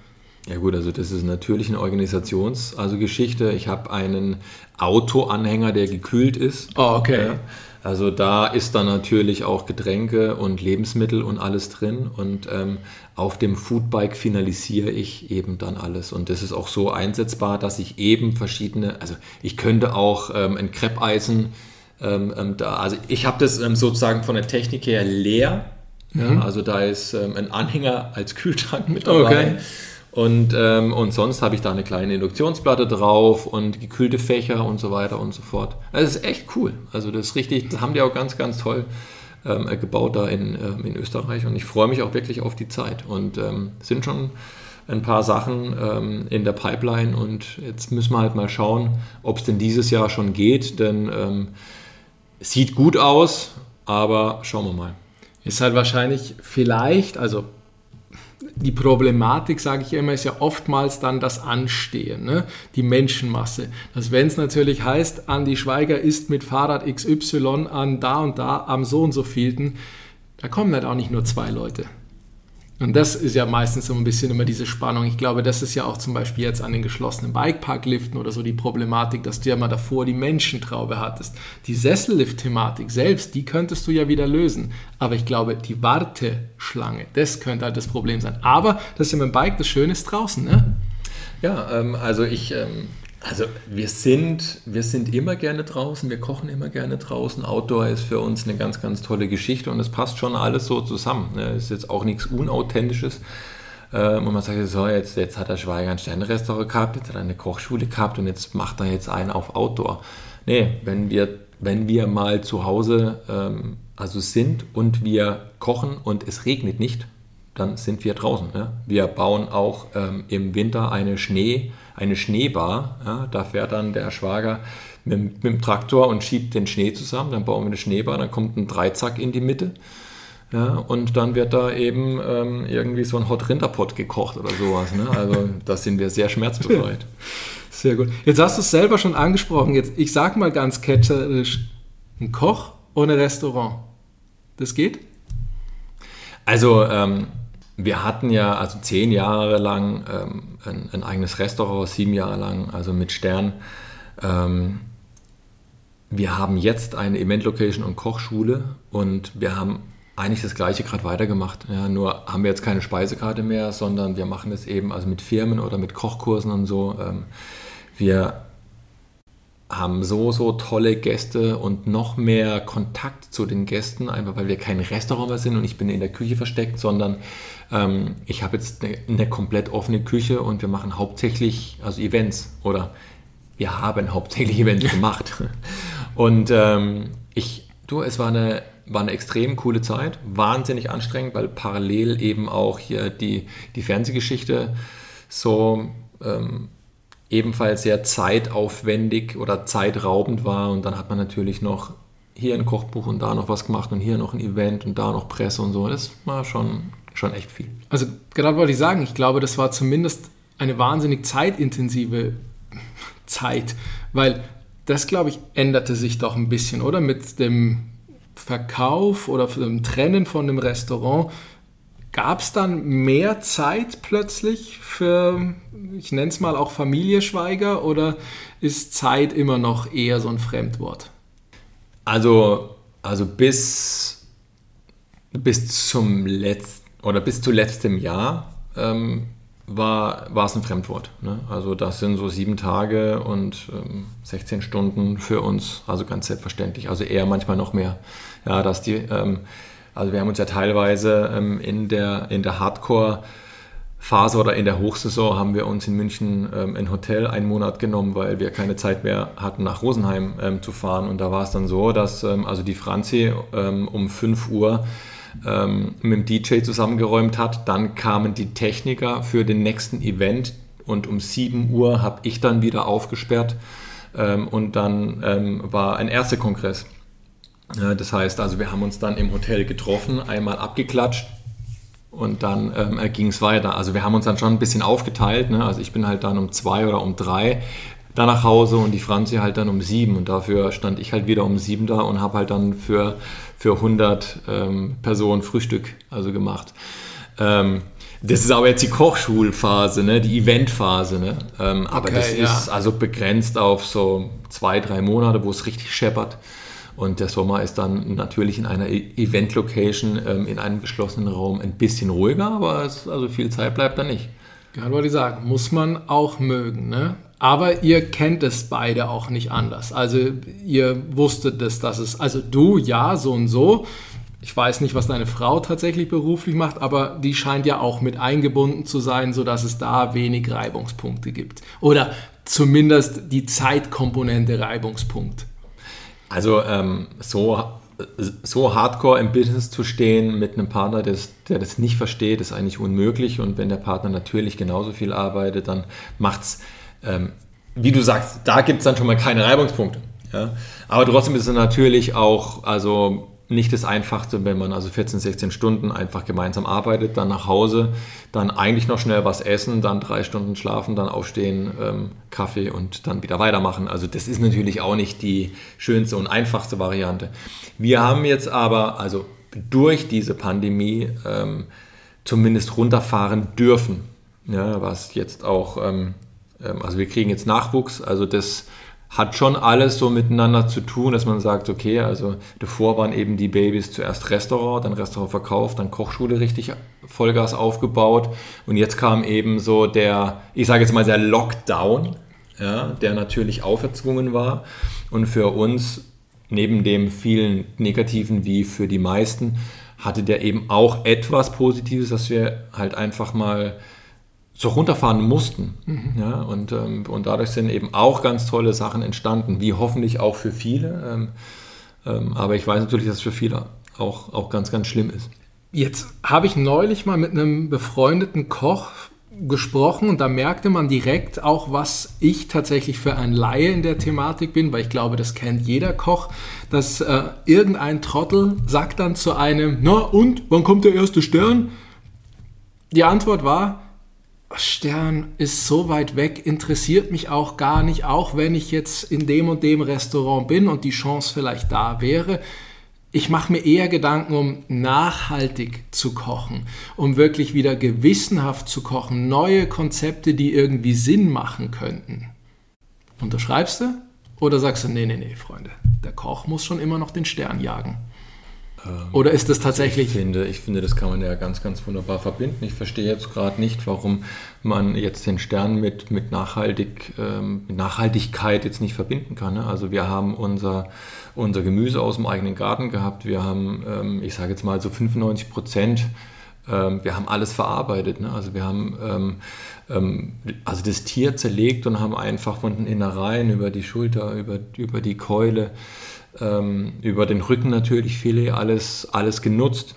Ja gut, also das ist natürlich eine Organisations-, also Geschichte. Ich habe einen Autoanhänger, der gekühlt ist. Oh, okay. Ja. Also da ist dann natürlich auch Getränke und Lebensmittel und alles drin. Und ähm, auf dem Foodbike finalisiere ich eben dann alles. Und das ist auch so einsetzbar, dass ich eben verschiedene, also ich könnte auch ähm, ein Kreppeisen, ähm, ähm da, also ich habe das ähm, sozusagen von der Technik her leer. Ja, mhm. also da ist ähm, ein Anhänger als Kühlschrank mit dabei. Okay. Und, ähm, und sonst habe ich da eine kleine Induktionsplatte drauf und gekühlte Fächer und so weiter und so fort. Das ist echt cool. Also das ist richtig, das haben die auch ganz, ganz toll ähm, gebaut da in, ähm, in Österreich. Und ich freue mich auch wirklich auf die Zeit. Und ähm, sind schon ein paar Sachen ähm, in der Pipeline und jetzt müssen wir halt mal schauen, ob es denn dieses Jahr schon geht, denn ähm, sieht gut aus, aber schauen wir mal. Ist halt wahrscheinlich vielleicht, also die Problematik, sage ich immer, ist ja oftmals dann das Anstehen, ne? die Menschenmasse. Dass wenn es natürlich heißt, Andi Schweiger ist mit Fahrrad XY an da und da am so und so vielten, da kommen halt auch nicht nur zwei Leute. Und das ist ja meistens so ein bisschen immer diese Spannung. Ich glaube, das ist ja auch zum Beispiel jetzt an den geschlossenen Bikeparkliften oder so die Problematik, dass du ja mal davor die Menschentraube hattest. Die Sessellift-Thematik selbst, die könntest du ja wieder lösen. Aber ich glaube, die Warteschlange, das könnte halt das Problem sein. Aber das ist ja mit dem Bike das Schöne ist draußen, ne? Ja, ähm, also ich ähm, also wir sind, wir sind immer gerne draußen, wir kochen immer gerne draußen. Outdoor ist für uns eine ganz, ganz tolle Geschichte und es passt schon alles so zusammen. Es ne? ist jetzt auch nichts Unauthentisches. Ähm, und man sagt so, jetzt, jetzt hat der Schweiger ein Sternrestaurant gehabt, jetzt hat er eine Kochschule gehabt und jetzt macht er jetzt einen auf Outdoor. Nee, wenn wir, wenn wir mal zu Hause ähm, also sind und wir kochen und es regnet nicht, dann sind wir draußen. Ja? Wir bauen auch ähm, im Winter eine Schnee- eine Schneebar. Ja, da fährt dann der Schwager mit, mit, dem Traktor und schiebt den Schnee zusammen. Dann bauen wir eine Schneebar, dann kommt ein Dreizack in die Mitte. Ja, und dann wird da eben ähm, irgendwie so ein Hot Rinderpott gekocht oder sowas. Ne? Also da sind wir sehr schmerzbefreit. Sehr gut. Jetzt hast du es selber schon angesprochen. Jetzt, ich sag mal ganz ketzerisch, ein Koch ohne Restaurant. Das geht? Also ähm, wir hatten ja also zehn Jahre lang ähm, ein, ein, eigenes Restaurant, sieben Jahre lang, also mit Stern. Ähm, wir haben jetzt eine Event-Location und Kochschule und wir haben eigentlich das gleiche gerade weitergemacht. Ja, nur haben wir jetzt keine Speisekarte mehr, sondern wir machen es eben also mit Firmen oder mit Kochkursen und so. Ähm, wir haben so, so tolle Gäste und noch mehr Kontakt zu den Gästen, einfach weil wir kein Restaurant mehr sind und ich bin in der Küche versteckt, sondern ähm, ich habe jetzt eine, eine, komplett offene Küche und wir machen hauptsächlich also Events oder wir haben hauptsächlich Events gemacht. Und ähm, ich, du, es war eine, war eine extrem coole Zeit, wahnsinnig anstrengend, weil parallel eben auch hier die, die Fernsehgeschichte so ähm, ebenfalls sehr zeitaufwendig oder zeitraubend war und dann hat man natürlich noch hier ein Kochbuch und da noch was gemacht und hier noch ein Event und da noch Presse und so. Das war schon, schon echt viel. Also gerade wollte ich sagen, ich glaube, das war zumindest eine wahnsinnig zeitintensive Zeit, weil das, glaube ich, änderte sich doch ein bisschen, oder? Mit dem Verkauf oder dem Trennen von dem Restaurant Gab es dann mehr Zeit plötzlich für, ich nenne es mal auch Familie Schweiger oder ist Zeit immer noch eher so ein Fremdwort? Also, also bis, bis zum letzten oder bis zu letztem Jahr ähm, war, war es ein Fremdwort. Ne? Also das sind so sieben Tage und ähm, 16 Stunden für uns, also ganz selbstverständlich. Also eher manchmal noch mehr. Ja, dass die ähm, also wir haben uns ja teilweise ähm, in der, in der Hardcore- Phase oder in der Hochsaison haben wir uns in München ähm, ein Hotel einen Monat genommen, weil wir keine Zeit mehr hatten, nach Rosenheim ähm, zu fahren. Und da war es dann so, dass ähm, also die Franzi ähm, um 5 Uhr ähm, mit dem DJ zusammengeräumt hat. Dann kamen die Techniker für den nächsten Event und um 7 Uhr habe ich dann wieder aufgesperrt ähm, und dann war ein erster Kongress. Das heißt also, wir haben uns dann im Hotel getroffen, einmal abgeklatscht und dann ähm, ging es weiter. Also wir haben uns dann schon ein bisschen aufgeteilt. Ne? Also ich bin halt dann um zwei oder um drei da nach Hause und die Franzi halt dann um sieben. Und dafür stand ich halt wieder um sieben da und habe halt dann für, für 100 ähm, Personen Frühstück also gemacht. Ähm, das ist aber jetzt die Kochschulphase, ne? die Eventphase. Ne? Ähm, aber das ja. ist also begrenzt auf so zwei, drei Monate, wo es richtig scheppert. Und der Sommer ist dann natürlich in einer e- Event-Location, ähm, in einem geschlossenen Raum ein bisschen ruhiger, aber es, also viel Zeit bleibt da nicht. Gerade wollte ich sagen, muss man auch mögen. Ne? Aber ihr kennt es beide auch nicht anders. Also ihr wusstet es, dass es, also du ja, so und so. Ich weiß nicht, was deine Frau tatsächlich beruflich macht, aber die scheint ja auch mit eingebunden zu sein, sodass es da wenig Reibungspunkte gibt. Oder zumindest die Zeitkomponente Reibungspunkt. Also ähm, so, so hardcore im Business zu stehen mit einem Partner, des, der das nicht versteht, ist eigentlich unmöglich. Und wenn der Partner natürlich genauso viel arbeitet, dann macht es, ähm, wie du sagst, da gibt es dann schon mal keine Reibungspunkte. Ja? Aber trotzdem ist es natürlich auch, also nicht das Einfachste, wenn man also 14, 16 Stunden einfach gemeinsam arbeitet, dann nach Hause, dann eigentlich noch schnell was essen, dann drei Stunden schlafen, dann aufstehen, ähm, Kaffee und dann wieder weitermachen. Also das ist natürlich auch nicht die schönste und einfachste Variante. Wir haben jetzt aber also durch diese Pandemie ähm, zumindest runterfahren dürfen, ja, was jetzt auch, ähm, ähm also wir kriegen jetzt Nachwuchs, also das hat schon alles so miteinander zu tun, dass man sagt, okay, also davor waren eben die Babys zuerst Restaurant, dann Restaurant verkauft, dann Kochschule richtig Vollgas aufgebaut. Und jetzt kam eben so der, ich sage jetzt mal der Lockdown, ja, der natürlich auferzwungen war. Und für uns neben dem vielen Negativen wie für die meisten hatte der eben auch etwas Positives, dass wir halt einfach mal so runterfahren mussten. Mhm. Ja, und, ähm, und dadurch sind eben auch ganz tolle Sachen entstanden, wie hoffentlich auch für viele. Ähm, ähm, aber ich weiß natürlich, dass es für viele auch, auch ganz, ganz schlimm ist. Jetzt habe ich neulich mal mit einem befreundeten Koch gesprochen und da merkte man direkt auch, was ich tatsächlich für ein Laie in der Thematik bin, weil ich glaube, das kennt jeder Koch, dass äh, irgendein Trottel sagt dann zu einem, na und, wann kommt der erste Stern? Die Antwort war, Stern ist so weit weg, interessiert mich auch gar nicht, auch wenn ich jetzt in dem und dem Restaurant bin und die Chance vielleicht da wäre. Ich mache mir eher Gedanken, um nachhaltig zu kochen, um wirklich wieder gewissenhaft zu kochen, neue Konzepte, die irgendwie Sinn machen könnten. Unterschreibst du? Oder sagst du, nee, nee, nee, Freunde, der Koch muss schon immer noch den Stern jagen? Ähm, Oder ist das tatsächlich? Ich finde, ich finde, das kann man ja ganz, ganz wunderbar verbinden. Ich verstehe jetzt gerade nicht, warum man jetzt den Stern mit, mit, Nachhaltig, ähm, mit Nachhaltigkeit jetzt nicht verbinden kann. Ne? Also wir haben unser, unser Gemüse aus dem eigenen Garten gehabt. Wir haben, ähm, ich sage jetzt mal so 95 Prozent, ähm, wir haben alles verarbeitet. Ne? Also wir haben ähm, ähm, also das Tier zerlegt und haben einfach von den Innereien über die Schulter, über, über die Keule, ähm, über den Rücken natürlich Filet, alles, alles genutzt,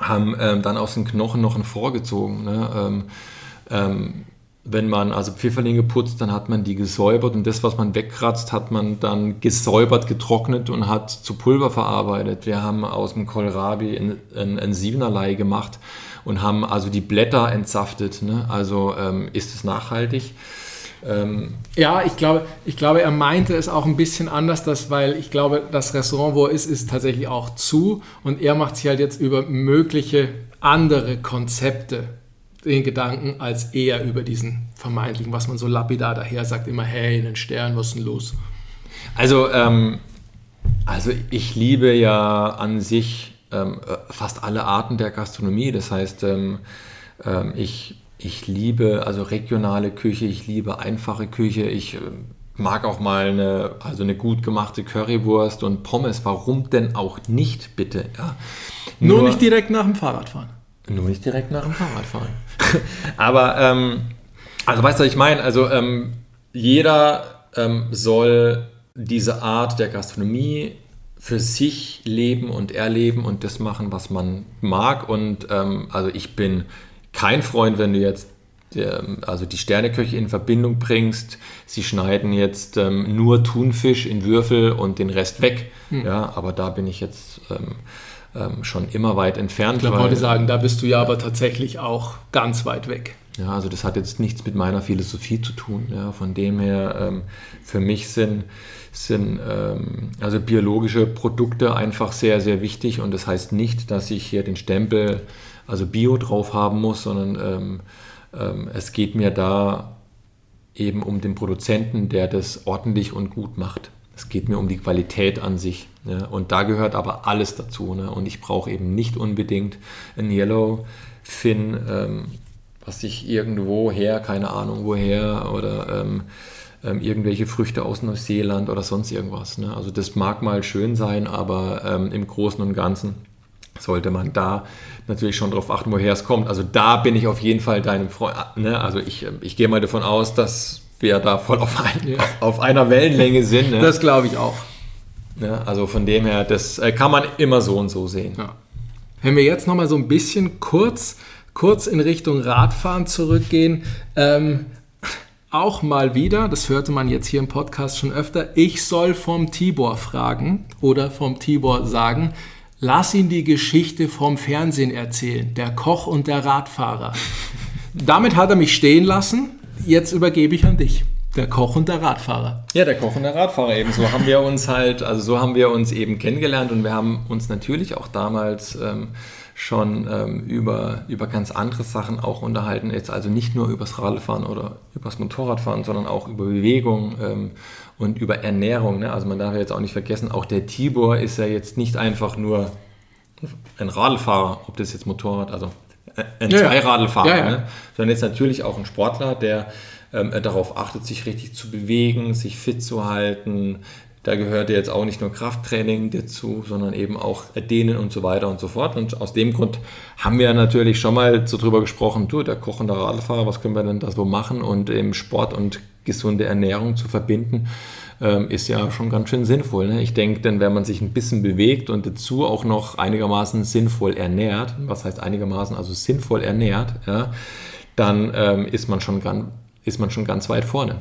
haben ähm, dann aus den Knochen noch ein vorgezogen. Ne? Ähm, ähm, wenn man also Pfifferlinge putzt, dann hat man die gesäubert und das, was man wegkratzt, hat man dann gesäubert, getrocknet und hat zu Pulver verarbeitet. Wir haben aus dem Kohlrabi ein, Siebenerlei gemacht und haben also die Blätter entsaftet. Ne? Also ähm, ist es nachhaltig. Ähm, ja, ich glaube, ich glaube, er meinte es auch ein bisschen anders, dass, weil ich glaube, das Restaurant, wo er ist, ist tatsächlich auch zu und er macht sich halt jetzt über mögliche andere Konzepte den Gedanken, als eher über diesen vermeintlichen, was man so lapidar daher sagt, immer, hey, in den Sternen, was ist denn los? Also, ähm, also ich liebe ja an sich ähm, fast alle Arten der Gastronomie. Das heißt, ähm, ähm ich ich liebe also regionale Küche, ich liebe einfache Küche, ich äh, mag auch mal eine, also eine gut gemachte Currywurst und Pommes. Warum denn auch nicht, bitte? Ja. Nur, nur nicht direkt nach dem Fahrradfahren. Nur nicht direkt nach dem Fahrradfahren. Aber, ähm, also weißt du, was ich meine? Also ähm, jeder ähm, soll diese Art der Gastronomie für sich leben und erleben und das machen, was man mag. Und ähm, also ich bin kein Freund, wenn du jetzt ähm, also die Sterneköche in Verbindung bringst. Sie schneiden jetzt ähm, nur Thunfisch in Würfel und den Rest weg. Hm. Ja, aber da bin ich jetzt ähm, ähm, schon immer weit entfernt. Ich wollte sagen, da bist du ja aber tatsächlich auch ganz weit weg. Ja, also das hat jetzt nichts mit meiner Philosophie zu tun. Ja, von dem her, ähm, für mich sind, sind ähm, also biologische Produkte einfach sehr, sehr wichtig und das heißt nicht, dass ich hier den Stempel also Bio drauf haben muss, sondern ähm, ähm, es geht mir da eben um den Produzenten, der das ordentlich und gut macht. Es geht mir um die Qualität an sich. Ja, und da gehört aber alles dazu. Ne? Und ich brauche eben nicht unbedingt ein Yellowfin, ähm, was ich irgendwo her, keine Ahnung woher, oder ähm, ähm, irgendwelche Früchte aus Neuseeland oder sonst irgendwas. Ne? Also das mag mal schön sein, aber ähm, im Großen und Ganzen sollte man da natürlich schon darauf achten, woher es kommt. Also da bin ich auf jeden Fall deinem Freund. Ne? Also ich, ähm, ich gehe mal davon aus, dass wir da voll auf, ein, ja. auf einer Wellenlänge sind. Ne? Das glaube ich auch. Ja, also von dem her, das äh, kann man immer so und so sehen. Ja. Wenn wir jetzt nochmal so ein bisschen kurz, kurz in Richtung Radfahren zurückgehen, ähm, auch mal wieder, das hörte man jetzt hier im Podcast schon öfter, ich soll vom Tibor fragen oder vom Tibor sagen, Lass ihn die Geschichte vom Fernsehen erzählen, der Koch und der Radfahrer. Damit hat er mich stehen lassen. Jetzt übergebe ich an dich. Der Koch und der Radfahrer. Ja, der Koch und der Radfahrer eben. So haben wir uns halt, also so haben wir uns eben kennengelernt und wir haben uns natürlich auch damals ähm, schon ähm, über, über ganz andere Sachen auch unterhalten. Jetzt also nicht nur übers Radfahren oder übers Motorradfahren, sondern auch über Bewegung ähm, und über Ernährung. Ne? Also man darf jetzt auch nicht vergessen, auch der Tibor ist ja jetzt nicht einfach nur ein Radlfahrer, ob das jetzt Motorrad, also ein ja, Zweiradlfahrer, ja, ja. Ne? sondern jetzt natürlich auch ein Sportler, der ähm, darauf achtet, sich richtig zu bewegen, sich fit zu halten, da gehört jetzt auch nicht nur Krafttraining dazu, sondern eben auch Dehnen und so weiter und so fort. Und aus dem Grund haben wir natürlich schon mal so drüber gesprochen, du, der kochende Radfahrer, was können wir denn da so machen? Und eben Sport und gesunde Ernährung zu verbinden, ähm, ist ja schon ganz schön sinnvoll. Ne? Ich denke, denn wenn man sich ein bisschen bewegt und dazu auch noch einigermaßen sinnvoll ernährt, was heißt einigermaßen, also sinnvoll ernährt, ja, dann ähm, ist, man schon ganz, ist man schon ganz weit vorne.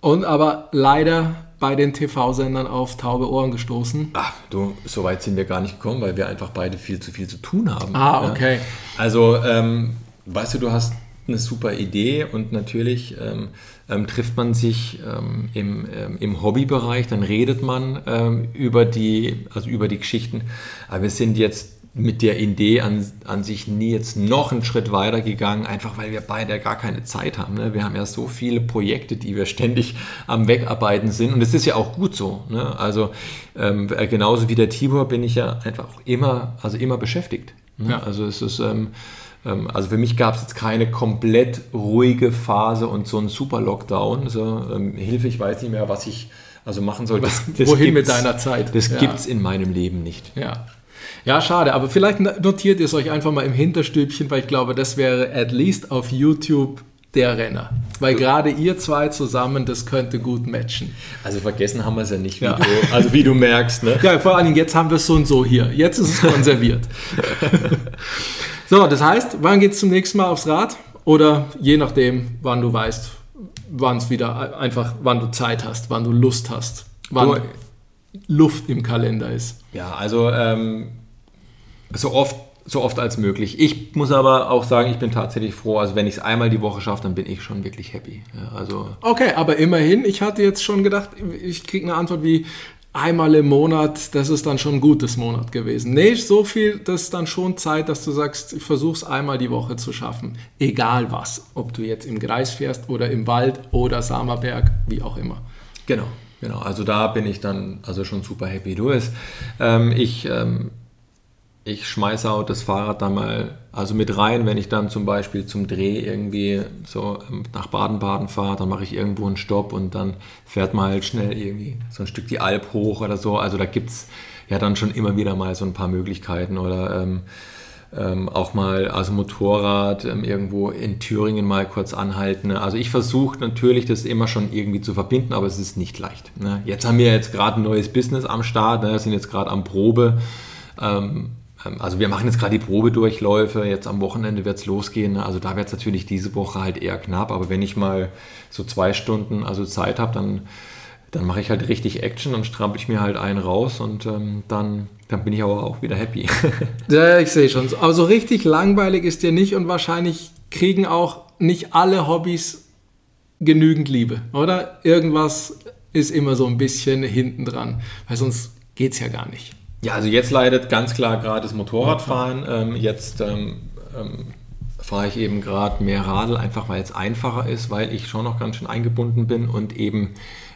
Und aber leider bei den TV-Sendern auf taube Ohren gestoßen? Ach, du, so weit sind wir gar nicht gekommen, weil wir einfach beide viel zu viel zu tun haben. Ah, okay. Ja? Also, ähm, weißt du, du hast eine super Idee und natürlich ähm, ähm, trifft man sich ähm, im, ähm, im Hobbybereich, dann redet man ähm, über, die, also über die Geschichten. Aber wir sind jetzt mit der Idee an, an sich nie jetzt noch einen Schritt weiter gegangen, einfach weil wir beide gar keine Zeit haben. Ne? Wir haben ja so viele Projekte, die wir ständig am Wegarbeiten sind und es ist ja auch gut so. Ne? Also ähm, äh, genauso wie der Tibor bin ich ja einfach auch immer, also immer beschäftigt. Ne? Ja. Also es ist also für mich gab es jetzt keine komplett ruhige Phase und so einen super Lockdown. So, ähm, Hilfe, ich weiß nicht mehr, was ich also machen soll. Das, das Wohin mit deiner Zeit? Das ja. gibt es in meinem Leben nicht. Ja. Ja, schade, aber vielleicht notiert ihr es euch einfach mal im Hinterstübchen, weil ich glaube, das wäre at least auf YouTube der Renner. Weil gerade ihr zwei zusammen, das könnte gut matchen. Also vergessen haben wir es ja nicht, wie ja. du, also wie du merkst. Ne? Ja, vor allen Dingen, jetzt haben wir es so und so hier. Jetzt ist es konserviert. so, das heißt, wann geht es zum nächsten Mal aufs Rad? Oder je nachdem, wann du weißt, wann es wieder einfach, wann du Zeit hast, wann du Lust hast, wann du, Luft im Kalender ist. Ja, also ähm, so oft so oft als möglich. Ich muss aber auch sagen, ich bin tatsächlich froh. Also wenn ich es einmal die Woche schaffe, dann bin ich schon wirklich happy. Ja, also okay, aber immerhin, ich hatte jetzt schon gedacht, ich kriege eine Antwort wie einmal im Monat, das ist dann schon ein gutes Monat gewesen. Nee, so viel, das ist dann schon Zeit, dass du sagst, ich versuche es einmal die Woche zu schaffen. Egal was, ob du jetzt im Kreis fährst oder im Wald oder Samerberg, wie auch immer. Genau, genau. Also da bin ich dann also schon super happy. Du bist, ähm, ich... Ähm, ich schmeiße auch das Fahrrad dann mal also mit rein, wenn ich dann zum Beispiel zum Dreh irgendwie so ähm, nach Baden-Baden fahre, dann mache ich irgendwo einen Stopp und dann fährt man halt schnell irgendwie so ein Stück die Alp hoch oder so. Also da gibt es ja dann schon immer wieder mal so ein paar Möglichkeiten oder ähm, ähm, auch mal also Motorrad ähm, irgendwo in Thüringen mal kurz anhalten. Also ich versuche natürlich das immer schon irgendwie zu verbinden, aber es ist nicht leicht. Ne? Jetzt haben wir jetzt gerade ein neues Business am Start, ne? sind jetzt gerade am Probe. Ähm, also wir machen jetzt gerade die Probedurchläufe, jetzt am Wochenende wird es losgehen. Also da wird es natürlich diese Woche halt eher knapp, aber wenn ich mal so zwei Stunden also Zeit habe, dann, dann mache ich halt richtig Action, dann strampel ich mir halt einen raus und ähm, dann, dann bin ich aber auch wieder happy. ja, ich sehe schon. Aber so richtig langweilig ist dir nicht und wahrscheinlich kriegen auch nicht alle Hobbys genügend Liebe, oder? Irgendwas ist immer so ein bisschen hinten dran, weil sonst geht es ja gar nicht. Ja, also jetzt leidet ganz klar gerade das Motorradfahren. Ähm, jetzt ähm, ähm, fahre ich eben gerade mehr Radl, einfach weil es einfacher ist, weil ich schon noch ganz schön eingebunden bin und eben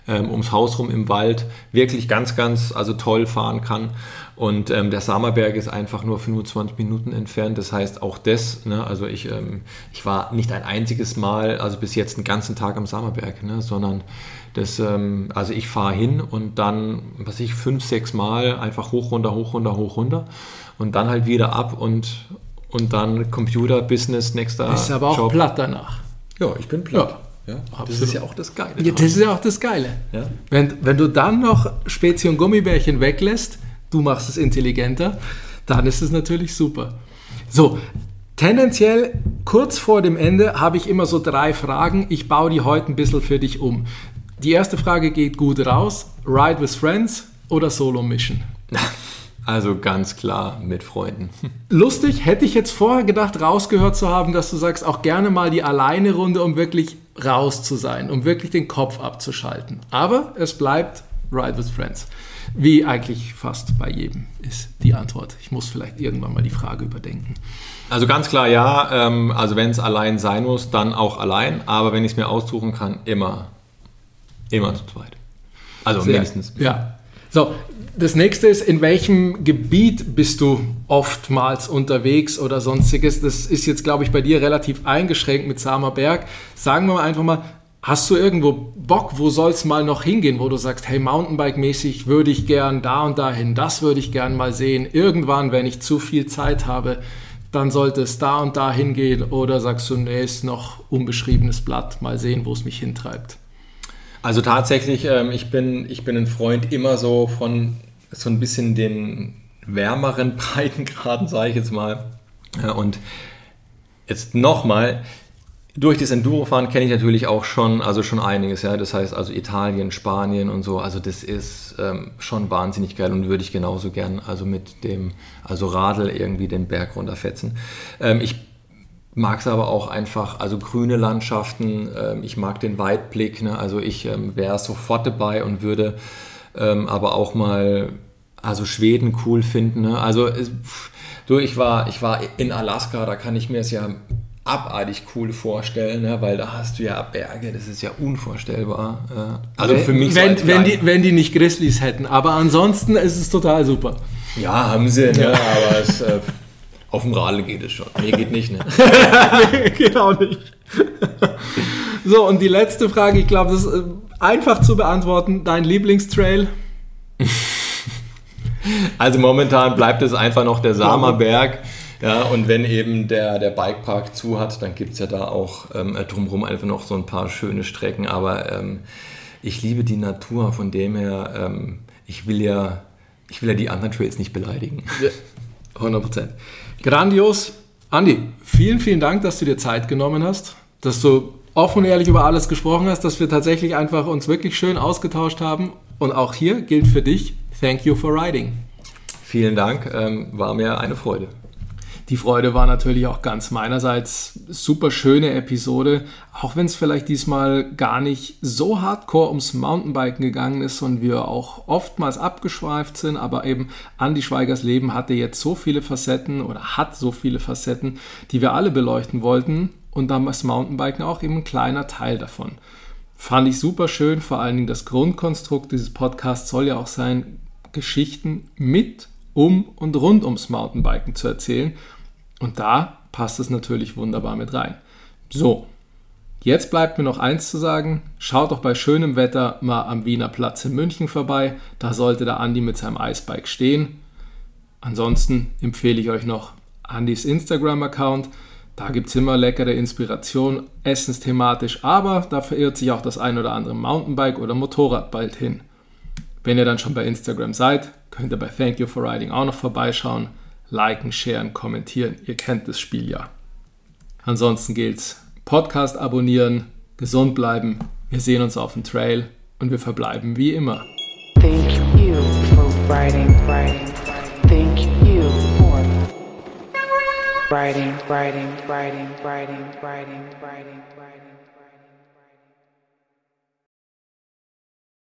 ähm, ums Haus rum im Wald wirklich ganz, ganz also toll fahren kann. Und ähm, der Samerberg ist einfach nur 25 Minuten entfernt. Das heißt auch das, ne, also ich, ähm, ich war nicht ein einziges Mal, also bis jetzt einen ganzen Tag am Samerberg, ne, sondern das, ähm, also ich fahre hin und dann, was ich, fünf, sechs Mal einfach hoch, runter, hoch, runter, hoch, runter und dann halt wieder ab und, und dann Computer, Business, nächster Ist aber auch Job. platt danach. Ja, ich bin platt. Ja. Ja, das ist ja auch das Geile. Ja, das ist ja auch das Geile. Ja. Wenn, wenn du dann noch Spezi und Gummibärchen weglässt, du machst es intelligenter, dann ist es natürlich super. So, tendenziell kurz vor dem Ende habe ich immer so drei Fragen. Ich baue die heute ein bisschen für dich um. Die erste Frage geht gut raus. Ride with Friends oder Solo Mission? Also ganz klar mit Freunden. Lustig, hätte ich jetzt vorher gedacht, rausgehört zu haben, dass du sagst, auch gerne mal die Alleine-Runde, um wirklich raus zu sein, um wirklich den Kopf abzuschalten. Aber es bleibt Ride with Friends. Wie eigentlich fast bei jedem ist die Antwort. Ich muss vielleicht irgendwann mal die Frage überdenken. Also ganz klar ja. Ähm, also wenn es allein sein muss, dann auch allein. Aber wenn ich es mir aussuchen kann, immer Immer zu zweit. Also Sehr, mindestens. Ja. So, das nächste ist, in welchem Gebiet bist du oftmals unterwegs oder sonstiges? Das ist jetzt, glaube ich, bei dir relativ eingeschränkt mit Samerberg. Sagen wir mal einfach mal, hast du irgendwo Bock, wo soll es mal noch hingehen, wo du sagst, hey, Mountainbike-mäßig würde ich gern da und dahin, das würde ich gern mal sehen. Irgendwann, wenn ich zu viel Zeit habe, dann sollte es da und da hingehen oder sagst du, nee, ist noch unbeschriebenes Blatt, mal sehen, wo es mich hintreibt. Also tatsächlich, ähm, ich, bin, ich bin ein Freund immer so von so ein bisschen den wärmeren Breitengraden, sage ich jetzt mal. und jetzt nochmal, durch das Endurofahren kenne ich natürlich auch schon, also schon einiges, ja. Das heißt also Italien, Spanien und so. Also das ist ähm, schon wahnsinnig geil und würde ich genauso gern also mit dem, also Radl irgendwie den Berg runterfetzen. Ähm, ich mag es aber auch einfach, also grüne Landschaften, ähm, ich mag den Weitblick, ne? also ich ähm, wäre sofort dabei und würde ähm, aber auch mal, also Schweden cool finden. Ne? Also es, du, ich war, ich war in Alaska, da kann ich mir es ja abartig cool vorstellen, ne? weil da hast du ja Berge, das ist ja unvorstellbar. Äh, also für mich wenn, so wenn, die, wenn die nicht Grizzlies hätten, aber ansonsten ist es total super. Ja, haben sie, ne? aber es... Äh, auf dem Radl geht es schon. Nee, geht nicht, ne? nee, geht auch nicht. so, und die letzte Frage, ich glaube, das äh, einfach zu beantworten. Dein Lieblingstrail? also momentan bleibt es einfach noch der Samerberg. Ja, und wenn eben der, der Bikepark zu hat, dann gibt es ja da auch ähm, drumherum einfach noch so ein paar schöne Strecken. Aber ähm, ich liebe die Natur, von dem her, ähm, ich will ja, ich will ja die anderen Trails nicht beleidigen. Ja, 100 Prozent. Grandios. Andi, vielen, vielen Dank, dass du dir Zeit genommen hast, dass du offen und ehrlich über alles gesprochen hast, dass wir tatsächlich einfach uns wirklich schön ausgetauscht haben. Und auch hier gilt für dich, thank you for riding. Vielen Dank, ähm, war mir eine Freude. Die Freude war natürlich auch ganz meinerseits. Super schöne Episode, auch wenn es vielleicht diesmal gar nicht so hardcore ums Mountainbiken gegangen ist und wir auch oftmals abgeschweift sind, aber eben Andy Schweigers Leben hatte jetzt so viele Facetten oder hat so viele Facetten, die wir alle beleuchten wollten und dann das Mountainbiken auch eben ein kleiner Teil davon. Fand ich super schön, vor allen Dingen das Grundkonstrukt dieses Podcasts soll ja auch sein, Geschichten mit, um und rund ums Mountainbiken zu erzählen und da passt es natürlich wunderbar mit rein. So, jetzt bleibt mir noch eins zu sagen. Schaut doch bei schönem Wetter mal am Wiener Platz in München vorbei. Da sollte der Andi mit seinem Eisbike stehen. Ansonsten empfehle ich euch noch Andis Instagram-Account. Da gibt es immer leckere Inspiration, essensthematisch, aber da verirrt sich auch das ein oder andere Mountainbike oder Motorrad bald hin. Wenn ihr dann schon bei Instagram seid, könnt ihr bei Thank You for Riding auch noch vorbeischauen liken, sharen, kommentieren. Ihr kennt das Spiel ja. Ansonsten gilt's Podcast abonnieren, gesund bleiben. Wir sehen uns auf dem Trail und wir verbleiben wie immer. Thank you for writing, writing, writing, writing, writing, writing, writing, writing.